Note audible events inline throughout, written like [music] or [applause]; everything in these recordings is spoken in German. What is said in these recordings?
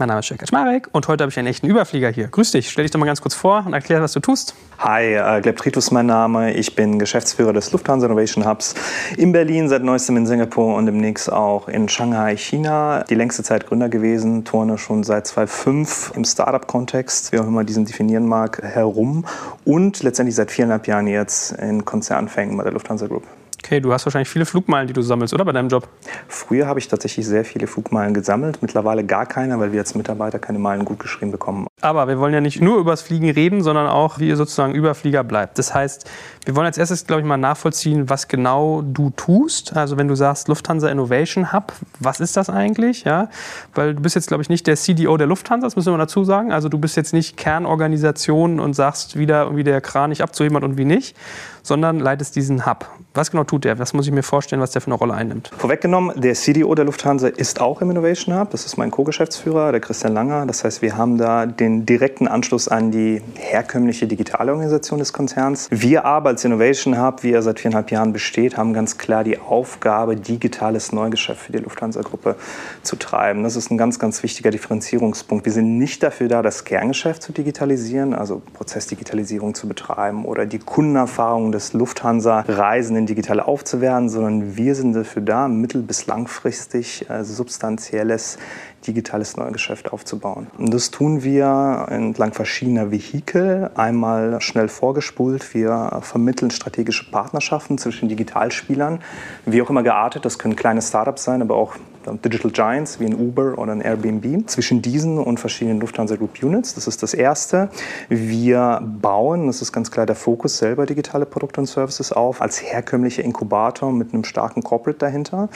Mein Name ist Jörg Kaczmarek und heute habe ich einen echten Überflieger hier. Grüß dich, stell dich doch mal ganz kurz vor und erklär, was du tust. Hi, äh, Gleb Tritus mein Name. Ich bin Geschäftsführer des Lufthansa Innovation Hubs in Berlin, seit neuestem in Singapur und demnächst auch in Shanghai, China. Die längste Zeit Gründer gewesen, turne schon seit 2005 im Startup-Kontext, wie auch immer diesen definieren mag, herum und letztendlich seit viereinhalb Jahren jetzt in Konzernfängen bei der Lufthansa Group. Okay, du hast wahrscheinlich viele Flugmeilen, die du sammelst, oder bei deinem Job? Früher habe ich tatsächlich sehr viele Flugmeilen gesammelt, mittlerweile gar keine, weil wir als Mitarbeiter keine Meilen gut geschrieben bekommen. Aber wir wollen ja nicht nur über das Fliegen reden, sondern auch, wie ihr sozusagen Überflieger bleibt. Das heißt, wir wollen als erstes, glaube ich, mal nachvollziehen, was genau du tust. Also wenn du sagst Lufthansa Innovation Hub, was ist das eigentlich? Ja, weil du bist jetzt, glaube ich, nicht der CDO der Lufthansa, das müssen wir dazu sagen. Also du bist jetzt nicht Kernorganisation und sagst wieder, wie der Kran nicht abzuheben hat und wie nicht, sondern leitest diesen Hub. Was genau tut der? Was muss ich mir vorstellen, was der für eine Rolle einnimmt? Vorweggenommen, der CDO der Lufthansa ist auch im Innovation Hub. Das ist mein Co-Geschäftsführer, der Christian Langer. Das heißt, wir haben da den direkten Anschluss an die herkömmliche digitale Organisation des Konzerns. Wir aber als Innovation Hub, wie er seit viereinhalb Jahren besteht, haben ganz klar die Aufgabe, digitales Neugeschäft für die Lufthansa-Gruppe zu treiben. Das ist ein ganz, ganz wichtiger Differenzierungspunkt. Wir sind nicht dafür da, das Kerngeschäft zu digitalisieren, also Prozessdigitalisierung zu betreiben oder die Kundenerfahrung des Lufthansa-Reisenden digital aufzuwerten, sondern wir sind dafür da, mittel- bis langfristig äh, substanzielles digitales Neugeschäft aufzubauen. Und das tun wir entlang verschiedener Vehikel. Einmal schnell vorgespult. Wir vermitteln strategische Partnerschaften zwischen Digitalspielern, wie auch immer geartet. Das können kleine Startups sein, aber auch Digital Giants wie ein Uber oder ein Airbnb. Zwischen diesen und verschiedenen Lufthansa Group Units. Das ist das Erste. Wir bauen, das ist ganz klar der Fokus, selber digitale Produkte und Services auf als herkömmlicher Inkubator mit einem starken Corporate dahinter.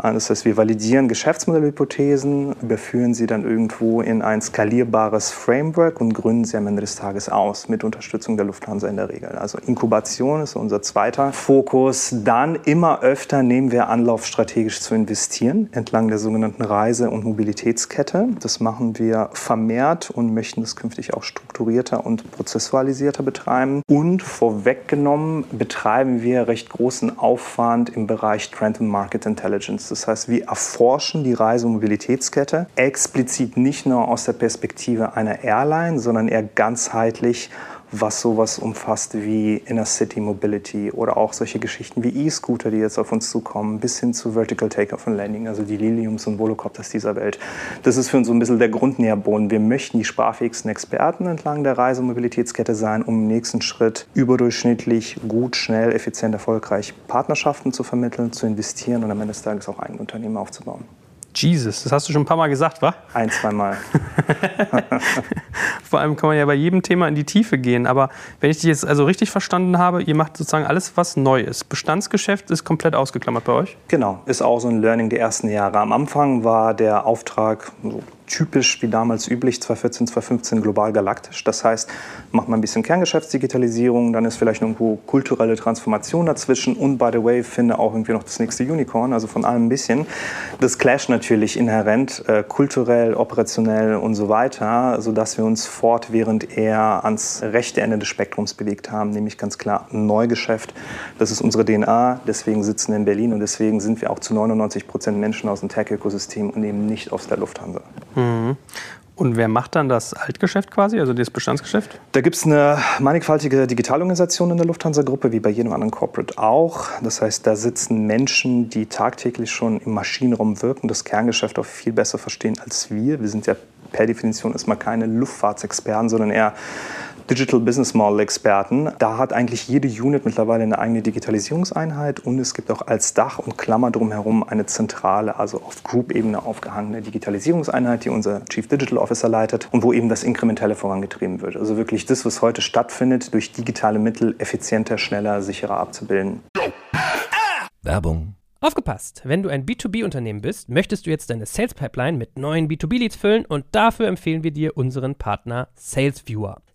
Das heißt, wir validieren Geschäftsmodellhypothesen, überführen sie dann irgendwo in ein skalierbares Framework und gründen sie am Ende des Tages aus, mit Unterstützung der Lufthansa in der Regel. Also Inkubation ist unser zweiter Fokus. Dann immer öfter nehmen wir Anlauf, strategisch zu investieren, entlang der sogenannten Reise- und Mobilitätskette. Das machen wir vermehrt und möchten das künftig auch strukturierter und prozessualisierter betreiben. Und vorweggenommen betreiben wir recht großen Aufwand im Bereich Trend and Market Intelligence. Das heißt, wir erforschen die Reise- und Mobilitätskette explizit nicht nur aus der Perspektive einer Airline, sondern eher ganzheitlich was sowas umfasst wie Inner City Mobility oder auch solche Geschichten wie E-Scooter, die jetzt auf uns zukommen, bis hin zu Vertical Takeoff und Landing, also die Liliums und Volocopters dieser Welt. Das ist für uns so ein bisschen der Grundnährboden. Wir möchten die sprachfähigsten Experten entlang der Reise- und Mobilitätskette sein, um im nächsten Schritt überdurchschnittlich gut, schnell, effizient, erfolgreich Partnerschaften zu vermitteln, zu investieren und am Ende des Tages auch eigene Unternehmen aufzubauen. Jesus, das hast du schon ein paar Mal gesagt, wa? Ein, zwei Mal. [laughs] Vor allem kann man ja bei jedem Thema in die Tiefe gehen. Aber wenn ich dich jetzt also richtig verstanden habe, ihr macht sozusagen alles, was neu ist. Bestandsgeschäft ist komplett ausgeklammert bei euch? Genau, ist auch so ein Learning der ersten Jahre. Am Anfang war der Auftrag so typisch wie damals üblich 2014, 2015 global galaktisch. Das heißt, macht man ein bisschen Kerngeschäftsdigitalisierung, dann ist vielleicht irgendwo kulturelle Transformation dazwischen und by the way finde auch irgendwie noch das nächste Unicorn, also von allem ein bisschen. Das clasht natürlich inhärent, äh, kulturell, operationell und so weiter, sodass wir uns fortwährend eher ans rechte Ende des Spektrums bewegt haben, nämlich ganz klar Neugeschäft. Das ist unsere DNA, deswegen sitzen wir in Berlin und deswegen sind wir auch zu 99 Prozent Menschen aus dem Tech-Ökosystem und eben nicht aus der Lufthansa. Mhm. Und wer macht dann das Altgeschäft quasi, also das Bestandsgeschäft? Da gibt es eine mannigfaltige Digitalorganisation in der Lufthansa-Gruppe, wie bei jedem anderen Corporate auch. Das heißt, da sitzen Menschen, die tagtäglich schon im Maschinenraum wirken, das Kerngeschäft auch viel besser verstehen als wir. Wir sind ja per Definition erstmal keine Luftfahrtsexperten, sondern eher Digital Business Model Experten. Da hat eigentlich jede Unit mittlerweile eine eigene Digitalisierungseinheit und es gibt auch als Dach und Klammer drumherum eine zentrale, also auf Group-Ebene aufgehangene Digitalisierungseinheit, die unser Chief Digital Officer leitet und wo eben das Inkrementelle vorangetrieben wird. Also wirklich das, was heute stattfindet, durch digitale Mittel effizienter, schneller, sicherer abzubilden. Werbung. Aufgepasst! Wenn du ein B2B-Unternehmen bist, möchtest du jetzt deine Sales Pipeline mit neuen B2B-Leads füllen und dafür empfehlen wir dir unseren Partner SalesViewer.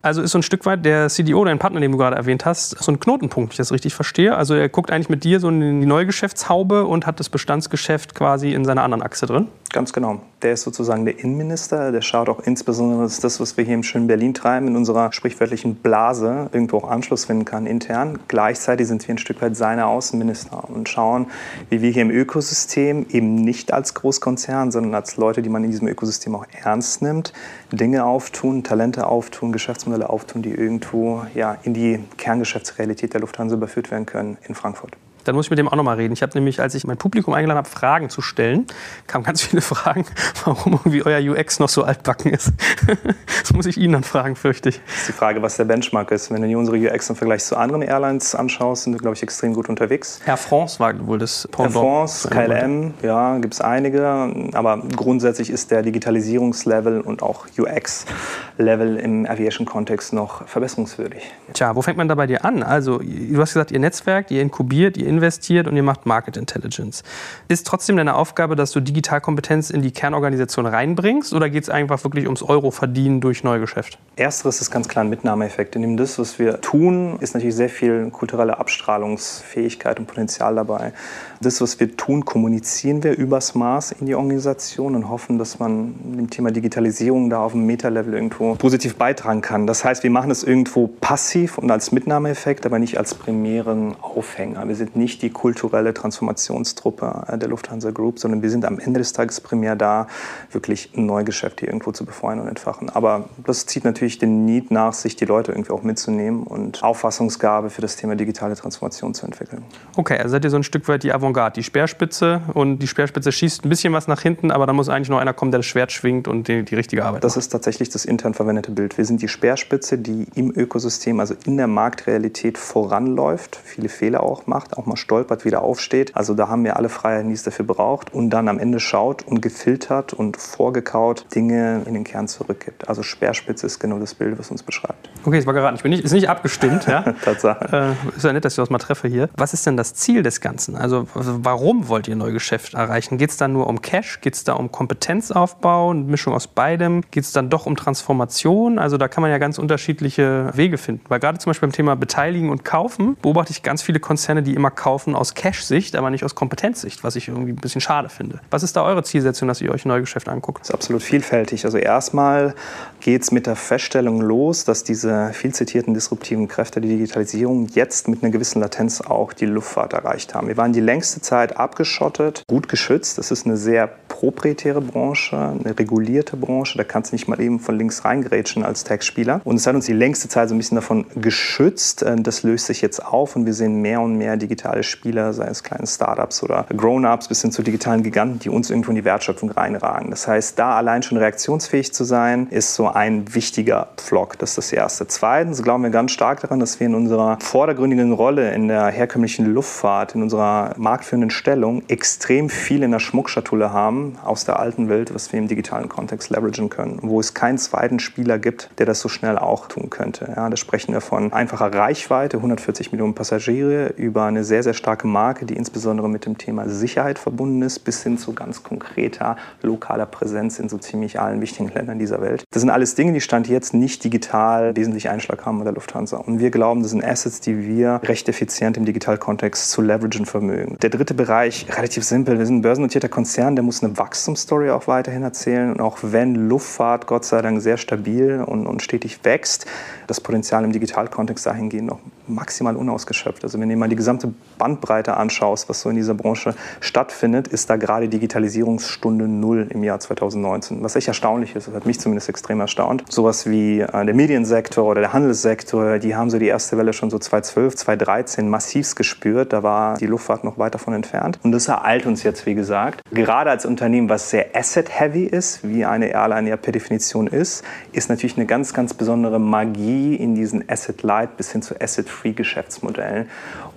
Also ist so ein Stück weit der CDO, dein Partner, den du gerade erwähnt hast, so ein Knotenpunkt, wenn ich das richtig verstehe. Also er guckt eigentlich mit dir so in die Neugeschäftshaube und hat das Bestandsgeschäft quasi in seiner anderen Achse drin. Ganz genau. Der ist sozusagen der Innenminister. Der schaut auch insbesondere, dass das, was wir hier im schönen Berlin treiben, in unserer sprichwörtlichen Blase irgendwo auch Anschluss finden kann intern. Gleichzeitig sind wir ein Stück weit seine Außenminister und schauen, wie wir hier im Ökosystem eben nicht als Großkonzern, sondern als Leute, die man in diesem Ökosystem auch ernst nimmt, Dinge auftun, Talente auftun, Geschäftsmodelle auftun, die irgendwo ja, in die Kerngeschäftsrealität der Lufthansa überführt werden können in Frankfurt. Dann muss ich mit dem auch nochmal reden. Ich habe nämlich, als ich mein Publikum eingeladen habe, Fragen zu stellen, kamen ganz viele Fragen, [laughs] warum irgendwie euer UX noch so altbacken ist. [laughs] das muss ich Ihnen dann fragen, fürchte ich. Das ist die Frage, was der Benchmark ist. Wenn du dir unsere UX im Vergleich zu anderen Airlines anschaust, sind wir, glaube ich, extrem gut unterwegs. Air France war wohl das Air France, KLM, ja, gibt es einige. Aber grundsätzlich ist der Digitalisierungslevel und auch UX-Level im Aviation-Kontext noch verbesserungswürdig. Tja, wo fängt man da bei dir an? Also, du hast gesagt, ihr Netzwerkt, ihr inkubiert, ihr investiert und ihr macht Market Intelligence. Ist trotzdem deine Aufgabe, dass du Digitalkompetenz in die Kernorganisation reinbringst oder geht es einfach wirklich ums Euro verdienen durch Neugeschäft? Ersteres ist ganz klar ein Mitnahmeeffekt. In dem das, was wir tun, ist natürlich sehr viel kulturelle Abstrahlungsfähigkeit und Potenzial dabei. Das, was wir tun, kommunizieren wir übers Maß in die Organisation und hoffen, dass man dem Thema Digitalisierung da auf dem Meta-Level irgendwo positiv beitragen kann. Das heißt, wir machen es irgendwo passiv und als Mitnahmeeffekt, aber nicht als primären Aufhänger. Wir sind nicht die kulturelle Transformationstruppe äh, der Lufthansa Group, sondern wir sind am Ende des Tages primär da, wirklich ein Neugeschäft hier irgendwo zu befeuern und entfachen. Aber das zieht natürlich den Need nach sich, die Leute irgendwie auch mitzunehmen und Auffassungsgabe für das Thema digitale Transformation zu entwickeln. Okay, also seid ihr so ein Stück weit die Avantgarde, die Speerspitze und die Speerspitze schießt ein bisschen was nach hinten, aber da muss eigentlich noch einer kommen, der das Schwert schwingt und die, die richtige Arbeit Das macht. ist tatsächlich das intern verwendete Bild. Wir sind die Speerspitze, die im Ökosystem, also in der Marktrealität voranläuft, viele Fehler auch macht, auch mal stolpert, wieder aufsteht. Also da haben wir alle Freiheiten, die es dafür braucht und dann am Ende schaut und gefiltert und vorgekaut Dinge in den Kern zurückgibt. Also Speerspitze ist genau das Bild, was uns beschreibt. Okay, es war geraten. Ich bin nicht, ist nicht abgestimmt. Ja? [laughs] Tatsache. Äh, ist ja nett, dass ich das mal treffe hier. Was ist denn das Ziel des Ganzen? Also warum wollt ihr Neugeschäft erreichen? Geht es da nur um Cash? Geht es da um Kompetenzaufbau? Eine Mischung aus beidem? Geht es dann doch um Transformation? Also da kann man ja ganz unterschiedliche Wege finden. Weil gerade zum Beispiel beim Thema Beteiligen und Kaufen beobachte ich ganz viele Konzerne, die immer kaufen aus Cash-Sicht, aber nicht aus Kompetenzsicht, was ich irgendwie ein bisschen schade finde. Was ist da eure Zielsetzung, dass ihr euch Neugeschäft anguckt? Das ist absolut vielfältig. Also erstmal geht es mit der Feststellung los, dass diese viel zitierten disruptiven Kräfte der Digitalisierung jetzt mit einer gewissen Latenz auch die Luftfahrt erreicht haben. Wir waren die längste Zeit abgeschottet, gut geschützt. Das ist eine sehr proprietäre Branche, eine regulierte Branche. Da kannst du nicht mal eben von links reingrätschen als Tech-Spieler. Und es hat uns die längste Zeit so ein bisschen davon geschützt. Das löst sich jetzt auf und wir sehen mehr und mehr digitale Spieler, sei es kleine Startups oder Grown-ups bis hin zu digitalen Giganten, die uns irgendwo in die Wertschöpfung reinragen. Das heißt, da allein schon reaktionsfähig zu sein, ist so ein wichtiger Pflock. Das ist das Erste. Zweitens glauben wir ganz stark daran, dass wir in unserer vordergründigen Rolle in der herkömmlichen Luftfahrt, in unserer marktführenden Stellung extrem viel in der Schmuckschatulle haben aus der alten Welt, was wir im digitalen Kontext leveragen können, wo es keinen zweiten Spieler gibt, der das so schnell auch tun könnte. Ja, da sprechen wir von einfacher Reichweite, 140 Millionen Passagiere, über eine sehr, sehr starke Marke, die insbesondere mit dem Thema Sicherheit verbunden ist, bis hin zu ganz konkreter lokaler Präsenz in so ziemlich allen wichtigen Ländern dieser Welt. Das sind alles Dinge, die Stand jetzt nicht digital wesentlich Einschlag haben bei der Lufthansa. Und wir glauben, das sind Assets, die wir recht effizient im Digitalkontext zu leveragen vermögen. Der dritte Bereich, relativ simpel. Wir sind ein börsennotierter Konzern, der muss eine Wachstumsstory auch weiterhin erzählen. Und auch wenn Luftfahrt Gott sei Dank sehr stabil und, und stetig wächst, das Potenzial im Digitalkontext dahingehend noch maximal unausgeschöpft. Also wenn du mal die gesamte Bandbreite anschaust, was so in dieser Branche stattfindet, ist da gerade Digitalisierungsstunde Null im Jahr 2019. Was echt erstaunlich ist, das hat mich zumindest extrem erstaunt. Sowas wie äh, der Mediensektor oder der Handelssektor, die haben so die erste Welle schon so 2012, 2013 massivst gespürt. Da war die Luftfahrt noch weit davon entfernt. Und das ereilt uns jetzt, wie gesagt. Gerade als Unternehmen, was sehr asset-heavy ist, wie eine Airline ja per Definition ist, ist natürlich eine ganz, ganz besondere Magie in diesen Asset-Light bis hin zu Asset-Free-Geschäftsmodellen.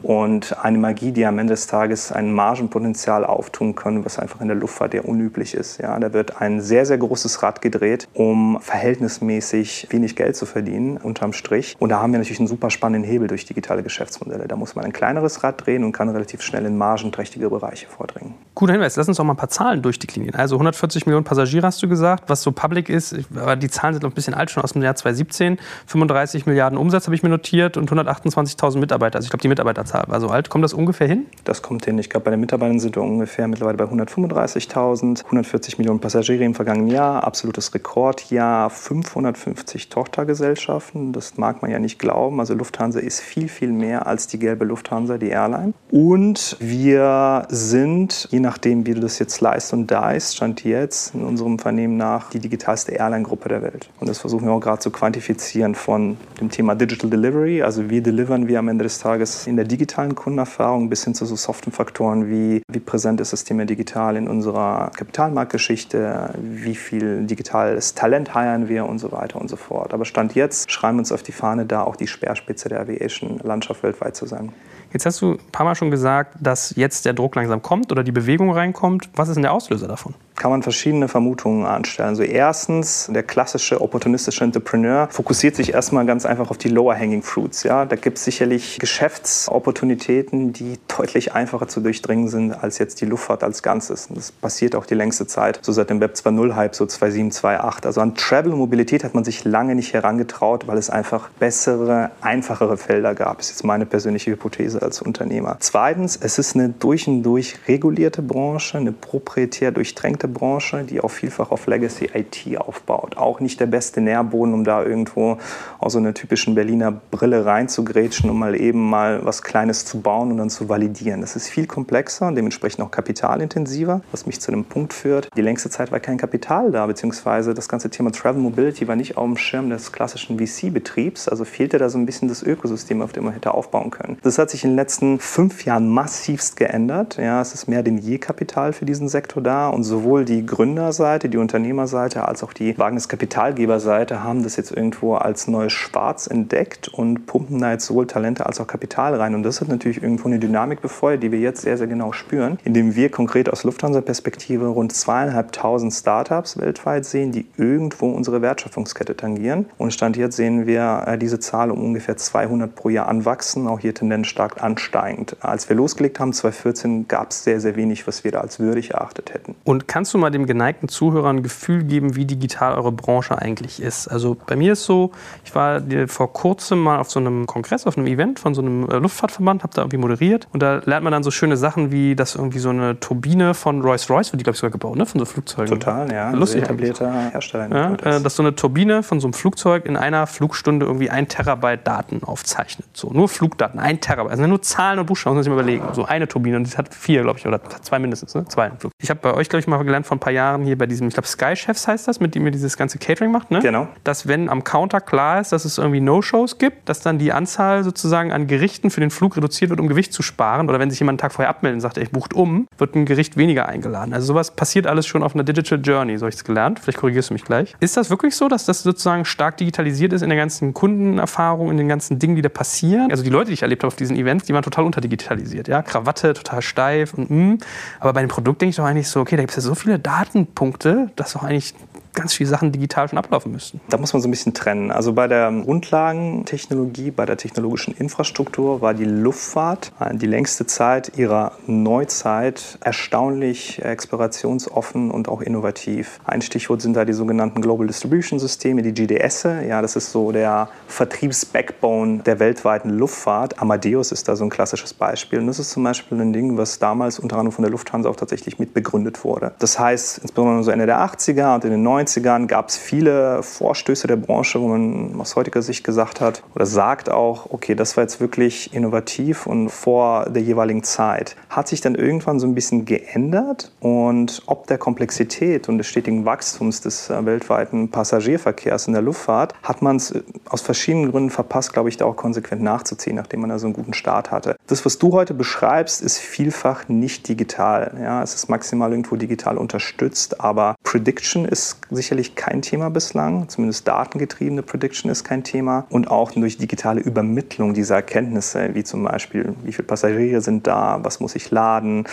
Und eine Magie, die am Ende des Tages ein Margenpotenzial auftun kann, was einfach in der Luftfahrt ja unüblich ist. Ja, da wird ein sehr, sehr großes Rad gedreht, um verhältnismäßig wenig Geld zu verdienen, unterm Strich. Und da haben wir natürlich einen super spannenden Hebel durch digitale Geschäftsmodelle. Da muss man ein kleineres Rad drehen und kann relativ schnell in margenträchtige Bereiche vordringen. Guter Hinweis, lass uns doch mal ein paar Zahlen durchdeklinieren. Also 140 Millionen Passagiere hast du gesagt, was so public ist, aber die Zahlen sind noch ein bisschen alt, schon aus dem Jahr 2017. 35 Milliarden Umsatz habe ich mir notiert und 128.000 Mitarbeiter. Also ich glaube, die Mitarbeiterzahl war so alt. Kommt das ungefähr hin? Das kommt hin. Ich glaube, bei den Mitarbeitern sind wir ungefähr mittlerweile bei 135.000, 140 Millionen Passagiere im vergangenen Jahr, absolutes Rekordjahr, 550 Tochtergesellschaften. Das mag man ja nicht glauben. Also Lufthansa ist viel, viel mehr als die gelbe Lufthansa, die Airline. Und wir sind, je nachdem, wie du das jetzt leist und diest, stand jetzt in unserem Unternehmen nach die digitalste Airline-Gruppe der Welt. Und das versuchen wir auch gerade zu quantifizieren von dem Thema Digital Delivery. Also wie delivern wir am Ende des Tages in der digitalen Kundenerfahrung bis hin zu so soften Faktoren wie, wie präsent ist das Thema digital in unserer Kapitalmarktgeschichte, wie viel digitales Talent heiern wir und so weiter und so fort. Aber Stand jetzt schreiben wir uns auf die Fahne, da auch die Speerspitze der Aviation-Landschaft weltweit zu sein. Jetzt hast du ein paar Mal schon gesagt, dass jetzt der Druck langsam kommt oder die Bewegung reinkommt. Was ist denn der Auslöser davon? kann man verschiedene Vermutungen anstellen. Also erstens, der klassische opportunistische Entrepreneur fokussiert sich erstmal ganz einfach auf die lower hanging fruits. Ja? Da gibt es sicherlich Geschäftsopportunitäten, die deutlich einfacher zu durchdringen sind als jetzt die Luftfahrt als Ganzes. Und das passiert auch die längste Zeit, so seit dem Web 2.0 Hype, so 2.7, 2.8. Also an Travel und Mobilität hat man sich lange nicht herangetraut, weil es einfach bessere, einfachere Felder gab. Das ist jetzt meine persönliche Hypothese als Unternehmer. Zweitens, es ist eine durch und durch regulierte Branche, eine proprietär durchtränkte Branche, die auch vielfach auf Legacy IT aufbaut. Auch nicht der beste Nährboden, um da irgendwo aus so einer typischen Berliner Brille reinzugrätschen, um mal eben mal was Kleines zu bauen und dann zu validieren. Das ist viel komplexer und dementsprechend auch kapitalintensiver, was mich zu einem Punkt führt. Die längste Zeit war kein Kapital da, beziehungsweise das ganze Thema Travel Mobility war nicht auf dem Schirm des klassischen VC-Betriebs. Also fehlte da so ein bisschen das Ökosystem, auf dem man hätte aufbauen können. Das hat sich in den letzten fünf Jahren massivst geändert. Ja, es ist mehr denn je Kapital für diesen Sektor da und sowohl die Gründerseite, die Unternehmerseite als auch die Wagniskapitalgeberseite haben das jetzt irgendwo als neues Schwarz entdeckt und pumpen da jetzt sowohl Talente als auch Kapital rein. Und das hat natürlich irgendwo eine Dynamik befeuert, die wir jetzt sehr, sehr genau spüren, indem wir konkret aus Lufthansa-Perspektive rund zweieinhalbtausend Startups weltweit sehen, die irgendwo unsere Wertschöpfungskette tangieren. Und Stand jetzt sehen wir äh, diese Zahl um ungefähr 200 pro Jahr anwachsen, auch hier Tendenz stark ansteigend. Als wir losgelegt haben, 2014, gab es sehr, sehr wenig, was wir da als würdig erachtet hätten. Und kannst kannst du mal dem geneigten Zuhörer ein Gefühl geben, wie digital eure Branche eigentlich ist? Also bei mir ist so, ich war vor kurzem mal auf so einem Kongress, auf einem Event von so einem äh, Luftfahrtverband, habe da irgendwie moderiert und da lernt man dann so schöne Sachen wie, dass irgendwie so eine Turbine von Rolls-Royce, wird die glaube ich sogar gebaut, ne? von so Flugzeugen. Total, ja. Lustig. etablierter Hersteller. Ja, äh, dass so eine Turbine von so einem Flugzeug in einer Flugstunde irgendwie ein Terabyte Daten aufzeichnet. So, nur Flugdaten, ein Terabyte. Also nur Zahlen und Buchstaben, muss sich mal überlegen. So eine Turbine und die hat vier, glaube ich, oder zwei mindestens, ne? Zwei. Ich habe bei euch, glaube ich, mal gelernt, gelernt vor ein paar Jahren hier bei diesem, ich glaube Sky Chefs heißt das, mit dem ihr dieses ganze Catering macht, ne? Genau. Dass wenn am Counter klar ist, dass es irgendwie No-Shows gibt, dass dann die Anzahl sozusagen an Gerichten für den Flug reduziert wird, um Gewicht zu sparen. Oder wenn sich jemand einen Tag vorher abmeldet und sagt, ich bucht um, wird ein Gericht weniger eingeladen. Also sowas passiert alles schon auf einer Digital Journey, so habe ich es gelernt. Vielleicht korrigierst du mich gleich. Ist das wirklich so, dass das sozusagen stark digitalisiert ist in der ganzen Kundenerfahrung, in den ganzen Dingen, die da passieren? Also die Leute, die ich erlebt habe auf diesen Events, die waren total unterdigitalisiert. Ja? Krawatte, total steif und mm. Aber bei dem Produkt denke ich doch eigentlich so, okay, da gibt es ja so viele Datenpunkte Punkte, dass doch eigentlich ganz viele Sachen digital schon ablaufen müssten. Da muss man so ein bisschen trennen. Also bei der Grundlagentechnologie, bei der technologischen Infrastruktur war die Luftfahrt die längste Zeit ihrer Neuzeit erstaunlich explorationsoffen und auch innovativ. Ein Stichwort sind da die sogenannten Global Distribution Systeme, die GDS. Ja, das ist so der Vertriebsbackbone der weltweiten Luftfahrt. Amadeus ist da so ein klassisches Beispiel. Und das ist zum Beispiel ein Ding, was damals unter anderem von der Lufthansa auch tatsächlich mit begründet wurde. Das heißt, insbesondere so Ende der 80er und in den 90 90ern gab es viele Vorstöße der Branche, wo man aus heutiger Sicht gesagt hat oder sagt auch, okay, das war jetzt wirklich innovativ und vor der jeweiligen Zeit. Hat sich dann irgendwann so ein bisschen geändert und ob der Komplexität und des stetigen Wachstums des äh, weltweiten Passagierverkehrs in der Luftfahrt hat man es äh, aus verschiedenen Gründen verpasst, glaube ich, da auch konsequent nachzuziehen, nachdem man da so einen guten Start hatte. Das, was du heute beschreibst, ist vielfach nicht digital. Ja, es ist maximal irgendwo digital unterstützt, aber Prediction ist sicherlich kein Thema bislang, zumindest datengetriebene Prediction ist kein Thema und auch durch digitale Übermittlung dieser Erkenntnisse, wie zum Beispiel, wie viele Passagiere sind da, was muss ich laden,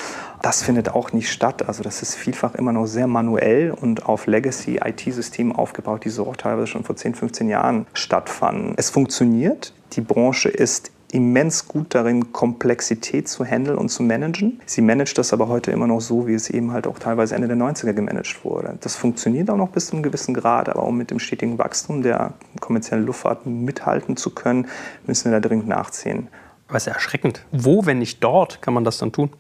das findet auch nicht statt. Also das ist vielfach immer noch sehr manuell und auf Legacy-IT-Systemen aufgebaut, die so auch teilweise schon vor 10, 15 Jahren stattfanden. Es funktioniert, die Branche ist immens gut darin, Komplexität zu handeln und zu managen. Sie managt das aber heute immer noch so, wie es eben halt auch teilweise Ende der 90er gemanagt wurde. Das funktioniert auch noch bis zu einem gewissen Grad, aber um mit dem stetigen Wachstum der kommerziellen Luftfahrt mithalten zu können, müssen wir da dringend nachziehen. Aber es ist ja erschreckend. Wo, wenn nicht dort, kann man das dann tun?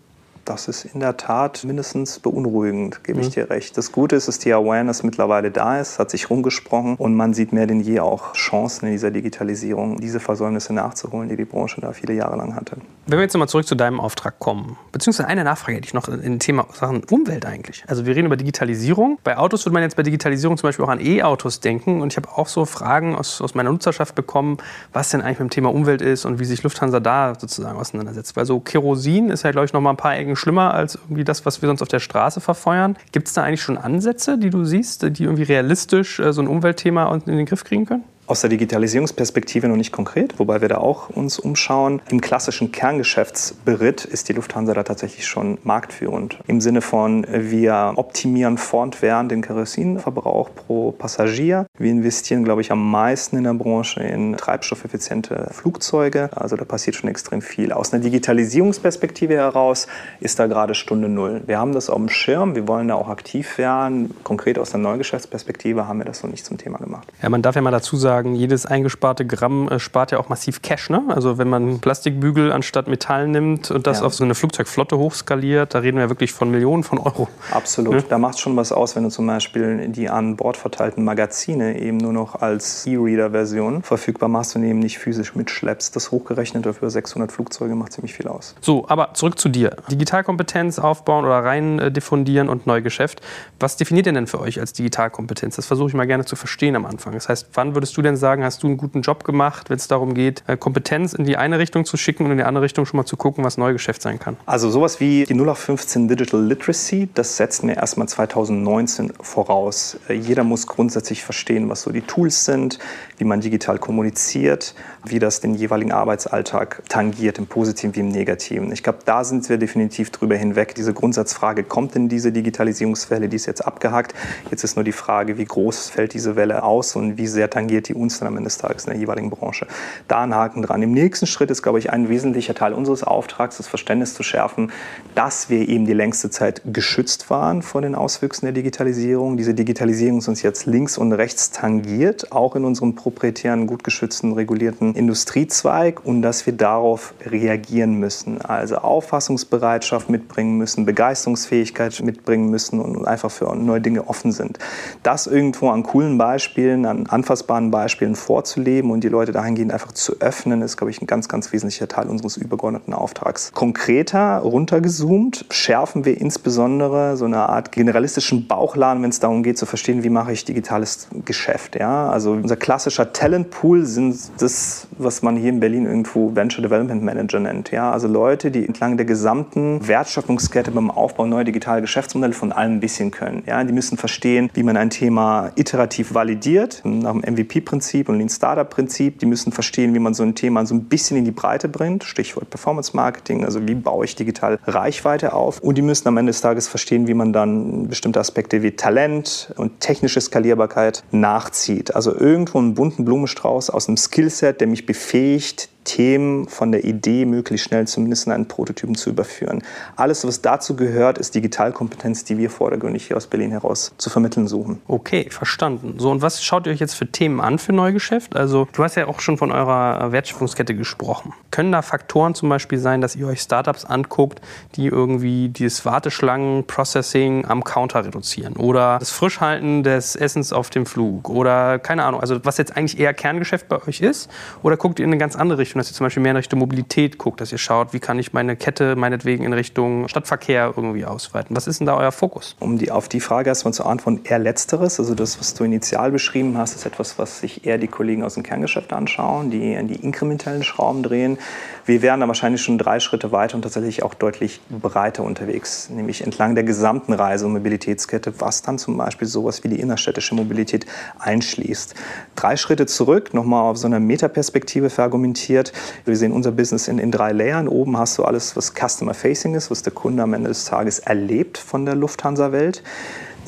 Das ist in der Tat mindestens beunruhigend, gebe ich mhm. dir recht. Das Gute ist, dass die Awareness mittlerweile da ist, hat sich rumgesprochen und man sieht mehr denn je auch Chancen in dieser Digitalisierung, diese Versäumnisse nachzuholen, die die Branche da viele Jahre lang hatte. Wenn wir jetzt nochmal zurück zu deinem Auftrag kommen, beziehungsweise eine Nachfrage hätte ich noch in Thema Sachen Umwelt eigentlich. Also wir reden über Digitalisierung. Bei Autos würde man jetzt bei Digitalisierung zum Beispiel auch an E-Autos denken und ich habe auch so Fragen aus, aus meiner Nutzerschaft bekommen, was denn eigentlich mit dem Thema Umwelt ist und wie sich Lufthansa da sozusagen auseinandersetzt. Weil so Kerosin ist ja, glaube ich, noch mal ein paar Ecken schlimmer als irgendwie das, was wir sonst auf der Straße verfeuern. Gibt es da eigentlich schon Ansätze, die du siehst, die irgendwie realistisch äh, so ein Umweltthema in den Griff kriegen können? Aus der Digitalisierungsperspektive noch nicht konkret, wobei wir da auch uns umschauen. Im klassischen Kerngeschäftsberitt ist die Lufthansa da tatsächlich schon marktführend. Im Sinne von, wir optimieren fortwährend den Kerosinverbrauch pro Passagier. Wir investieren, glaube ich, am meisten in der Branche in treibstoffeffiziente Flugzeuge. Also da passiert schon extrem viel. Aus einer Digitalisierungsperspektive heraus ist da gerade Stunde Null. Wir haben das auf dem Schirm, wir wollen da auch aktiv werden. Konkret aus der Neugeschäftsperspektive haben wir das noch nicht zum Thema gemacht. Ja, man darf ja mal dazu sagen, sagen, jedes eingesparte Gramm äh, spart ja auch massiv Cash. Ne? Also wenn man Plastikbügel anstatt Metall nimmt und das ja. auf so eine Flugzeugflotte hochskaliert, da reden wir wirklich von Millionen von Euro. Absolut. Ja? Da macht es schon was aus, wenn du zum Beispiel die an Bord verteilten Magazine eben nur noch als E-Reader-Version verfügbar machst und eben nicht physisch mitschleppst. Das hochgerechnet für 600 Flugzeuge macht ziemlich viel aus. So, aber zurück zu dir. Digitalkompetenz aufbauen oder rein äh, diffundieren und Neugeschäft. Was definiert ihr denn für euch als Digitalkompetenz? Das versuche ich mal gerne zu verstehen am Anfang. Das heißt, wann würdest du denn denn sagen, hast du einen guten Job gemacht, wenn es darum geht, äh, Kompetenz in die eine Richtung zu schicken und in die andere Richtung schon mal zu gucken, was Neugeschäft sein kann? Also sowas wie die 0815 Digital Literacy, das setzen wir erstmal 2019 voraus. Äh, jeder muss grundsätzlich verstehen, was so die Tools sind, wie man digital kommuniziert, wie das den jeweiligen Arbeitsalltag tangiert, im Positiven wie im Negativen. Ich glaube, da sind wir definitiv drüber hinweg. Diese Grundsatzfrage, kommt denn diese Digitalisierungswelle, die ist jetzt abgehakt. Jetzt ist nur die Frage, wie groß fällt diese Welle aus und wie sehr tangiert die uns dann am Ende des Tages in der jeweiligen Branche. Da ein Haken dran. Im nächsten Schritt ist, glaube ich, ein wesentlicher Teil unseres Auftrags, das Verständnis zu schärfen, dass wir eben die längste Zeit geschützt waren vor den Auswüchsen der Digitalisierung. Diese Digitalisierung ist uns jetzt links und rechts tangiert, auch in unserem proprietären, gut geschützten, regulierten Industriezweig und dass wir darauf reagieren müssen. Also Auffassungsbereitschaft mitbringen müssen, Begeisterungsfähigkeit mitbringen müssen und einfach für neue Dinge offen sind. Das irgendwo an coolen Beispielen, an anfassbaren Beispielen, Beispielen vorzuleben und die Leute dahingehend einfach zu öffnen, ist, glaube ich, ein ganz, ganz wesentlicher Teil unseres übergeordneten Auftrags. Konkreter, runtergezoomt, schärfen wir insbesondere so eine Art generalistischen Bauchladen, wenn es darum geht zu verstehen, wie mache ich digitales Geschäft. Ja? Also unser klassischer Talentpool sind das, was man hier in Berlin irgendwo Venture Development Manager nennt. Ja? Also Leute, die entlang der gesamten Wertschöpfungskette beim Aufbau neuer digitale Geschäftsmodelle von allem ein bisschen können. Ja? Die müssen verstehen, wie man ein Thema iterativ validiert, nach dem MVP-Prinzip Prinzip und Lean Startup Prinzip. Die müssen verstehen, wie man so ein Thema so ein bisschen in die Breite bringt. Stichwort Performance Marketing. Also wie baue ich digital Reichweite auf? Und die müssen am Ende des Tages verstehen, wie man dann bestimmte Aspekte wie Talent und technische Skalierbarkeit nachzieht. Also irgendwo einen bunten Blumenstrauß aus einem Skillset, der mich befähigt, System von der Idee möglichst schnell zumindest in einen Prototypen zu überführen. Alles, was dazu gehört, ist Digitalkompetenz, die wir vordergründig hier aus Berlin heraus zu vermitteln suchen. Okay, verstanden. So, und was schaut ihr euch jetzt für Themen an für Neugeschäft? Also, du hast ja auch schon von eurer Wertschöpfungskette gesprochen. Können da Faktoren zum Beispiel sein, dass ihr euch Startups anguckt, die irgendwie dieses Warteschlangen-Processing am Counter reduzieren oder das Frischhalten des Essens auf dem Flug oder keine Ahnung, also was jetzt eigentlich eher Kerngeschäft bei euch ist? Oder guckt ihr in eine ganz andere Richtung, dass ihr zum Beispiel mehr in Richtung Mobilität guckt, dass ihr schaut, wie kann ich meine Kette meinetwegen in Richtung Stadtverkehr irgendwie ausweiten? Was ist denn da euer Fokus? Um die, auf die Frage erstmal zu antworten, eher letzteres. Also das, was du initial beschrieben hast, ist etwas, was sich eher die Kollegen aus dem Kerngeschäft anschauen, die die inkrementellen Schrauben drehen. Wir wären da wahrscheinlich schon drei Schritte weiter und tatsächlich auch deutlich breiter unterwegs, nämlich entlang der gesamten Reise- und Mobilitätskette, was dann zum Beispiel sowas wie die innerstädtische Mobilität einschließt. Drei Schritte zurück, nochmal auf so einer Metaperspektive verargumentiert. Wir sehen unser Business in, in drei Layern. Oben hast du alles, was Customer-Facing ist, was der Kunde am Ende des Tages erlebt von der Lufthansa-Welt.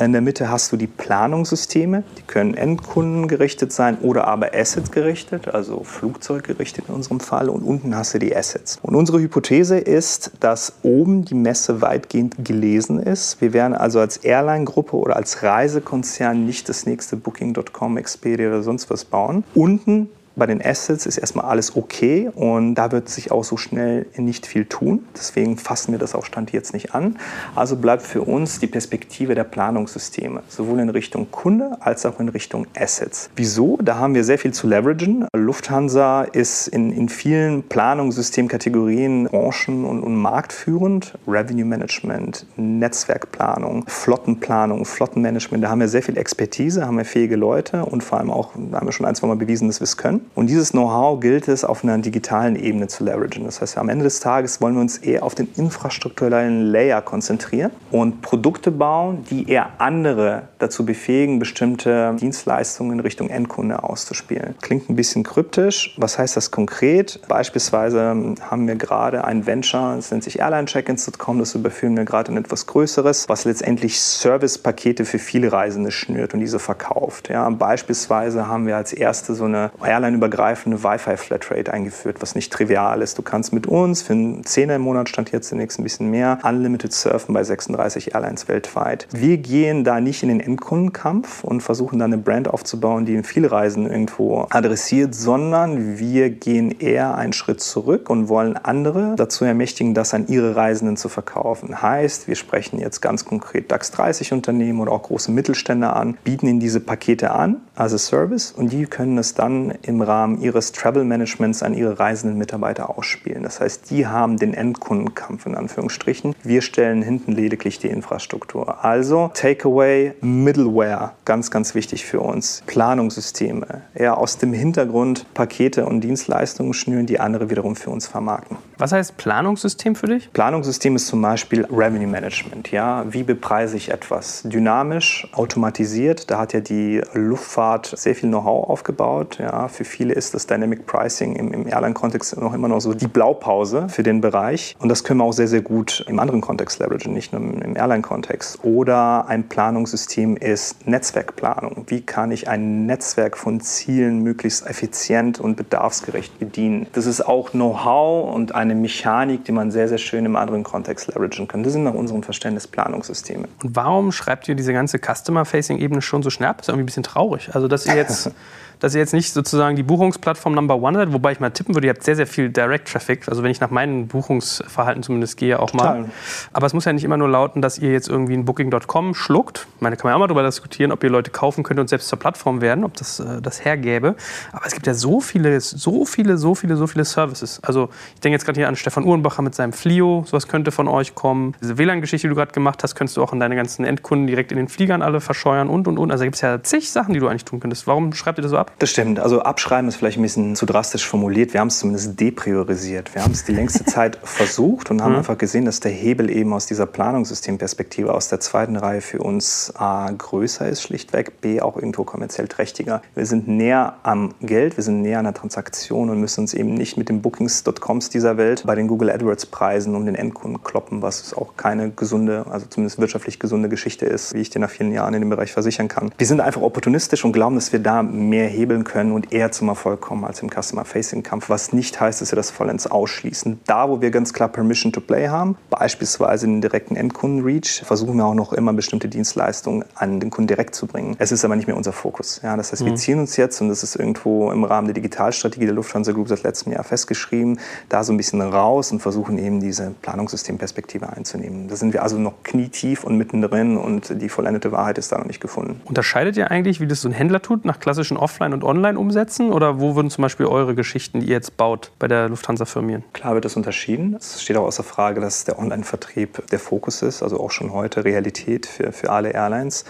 In der Mitte hast du die Planungssysteme, die können endkundengerichtet sein oder aber Asset-gerichtet, also Flugzeuggerichtet in unserem Fall. Und unten hast du die Assets. Und unsere Hypothese ist, dass oben die Messe weitgehend gelesen ist. Wir werden also als Airline-Gruppe oder als Reisekonzern nicht das nächste Booking.com, Expedia oder sonst was bauen. Unten bei den Assets ist erstmal alles okay und da wird sich auch so schnell nicht viel tun. Deswegen fassen wir das auch Stand jetzt nicht an. Also bleibt für uns die Perspektive der Planungssysteme, sowohl in Richtung Kunde als auch in Richtung Assets. Wieso? Da haben wir sehr viel zu leveragen. Lufthansa ist in, in vielen Planungssystemkategorien Branchen und, und marktführend. Revenue Management, Netzwerkplanung, Flottenplanung, Flottenmanagement. Da haben wir sehr viel Expertise, haben wir fähige Leute und vor allem auch, da haben wir schon ein, zwei Mal bewiesen, dass wir es können. Und dieses Know-how gilt es auf einer digitalen Ebene zu leveragen. Das heißt, am Ende des Tages wollen wir uns eher auf den infrastrukturellen Layer konzentrieren und Produkte bauen, die eher andere dazu befähigen, bestimmte Dienstleistungen Richtung Endkunde auszuspielen. Klingt ein bisschen kryptisch. Was heißt das konkret? Beispielsweise haben wir gerade ein Venture, das nennt sich airlinecheckins.com, das überführen wir gerade in etwas Größeres, was letztendlich Servicepakete für viele Reisende schnürt und diese verkauft. Ja, beispielsweise haben wir als erste so eine Airline übergreifende Wi-Fi-Flatrate eingeführt, was nicht trivial ist. Du kannst mit uns für einen Zehner im Monat, stand jetzt demnächst ein bisschen mehr, unlimited surfen bei 36 Airlines weltweit. Wir gehen da nicht in den Endkundenkampf und versuchen da eine Brand aufzubauen, die viele Reisen irgendwo adressiert, sondern wir gehen eher einen Schritt zurück und wollen andere dazu ermächtigen, das an ihre Reisenden zu verkaufen. Heißt, wir sprechen jetzt ganz konkret DAX 30 Unternehmen oder auch große Mittelständler an, bieten ihnen diese Pakete an als Service und die können es dann im Rahmen ihres Travel Managements an ihre reisenden Mitarbeiter ausspielen. Das heißt, die haben den Endkundenkampf in Anführungsstrichen. Wir stellen hinten lediglich die Infrastruktur. Also Takeaway, Middleware, ganz, ganz wichtig für uns. Planungssysteme, eher aus dem Hintergrund Pakete und Dienstleistungen schnüren, die andere wiederum für uns vermarkten. Was heißt Planungssystem für dich? Planungssystem ist zum Beispiel Revenue Management. Ja? Wie bepreise ich etwas? Dynamisch, automatisiert. Da hat ja die Luftfahrt sehr viel Know-how aufgebaut. Ja? Für viele ist das Dynamic Pricing im, im Airline-Kontext noch immer noch so die Blaupause für den Bereich. Und das können wir auch sehr, sehr gut im anderen Kontext leveragen, nicht nur im Airline-Kontext. Oder ein Planungssystem ist Netzwerkplanung. Wie kann ich ein Netzwerk von Zielen möglichst effizient und bedarfsgerecht bedienen? Das ist auch Know-how und eine Mechanik, die man sehr, sehr schön im anderen Kontext leveragen kann. Das sind nach unserem Verständnis Planungssysteme. Und warum schreibt ihr diese ganze Customer-Facing-Ebene schon so schnell ab? Das ist irgendwie ein bisschen traurig. Also, dass ihr jetzt [laughs] dass ihr jetzt nicht sozusagen die Buchungsplattform Number One seid, wobei ich mal tippen würde, ihr habt sehr, sehr viel Direct Traffic, also wenn ich nach meinem Buchungsverhalten zumindest gehe, auch mal. Total. Aber es muss ja nicht immer nur lauten, dass ihr jetzt irgendwie ein Booking.com schluckt. Ich meine, kann man ja auch mal darüber diskutieren, ob ihr Leute kaufen könnt und selbst zur Plattform werden, ob das äh, das hergäbe. Aber es gibt ja so viele, so viele, so viele, so viele Services. Also ich denke jetzt gerade hier an Stefan Uhrenbacher mit seinem Flio, sowas könnte von euch kommen. Diese WLAN-Geschichte, die du gerade gemacht hast, könntest du auch an deine ganzen Endkunden direkt in den Fliegern alle verscheuern und, und, und. Also da gibt es ja zig Sachen, die du eigentlich tun könntest. Warum schreibt ihr das so ab? Das stimmt. Also abschreiben ist vielleicht ein bisschen zu drastisch formuliert. Wir haben es zumindest depriorisiert. Wir haben es die längste [laughs] Zeit versucht und haben mhm. einfach gesehen, dass der Hebel eben aus dieser Planungssystemperspektive aus der zweiten Reihe für uns A größer ist, schlichtweg, B auch irgendwo kommerziell trächtiger. Wir sind näher am Geld, wir sind näher an der Transaktion und müssen uns eben nicht mit den Bookings.coms dieser Welt bei den Google AdWords Preisen um den Endkunden kloppen, was auch keine gesunde, also zumindest wirtschaftlich gesunde Geschichte ist, wie ich dir nach vielen Jahren in dem Bereich versichern kann. Wir sind einfach opportunistisch und glauben, dass wir da mehr hebeln können und eher zum Erfolg kommen als im Customer-Facing-Kampf, was nicht heißt, dass wir das vollends ausschließen. Da, wo wir ganz klar Permission to Play haben, beispielsweise den direkten Endkunden-Reach, versuchen wir auch noch immer bestimmte Dienstleistungen an den Kunden direkt zu bringen. Es ist aber nicht mehr unser Fokus. Ja, das heißt, wir mhm. ziehen uns jetzt, und das ist irgendwo im Rahmen der Digitalstrategie der Lufthansa Group seit letztem Jahr festgeschrieben, da so ein bisschen raus und versuchen eben diese Planungssystemperspektive einzunehmen. Da sind wir also noch knietief und mittendrin und die vollendete Wahrheit ist da noch nicht gefunden. Unterscheidet ihr eigentlich, wie das so ein Händler tut, nach klassischen Offline- und Online-Umsätzen? Oder wo würden zum Beispiel eure Geschichten, die ihr jetzt baut, bei der Lufthansa firmieren? Klar wird das unterschieden. Es steht auch außer Frage, dass der Online-Vertrieb der Fokus ist, also auch schon heute Realität für, für alle Airlines.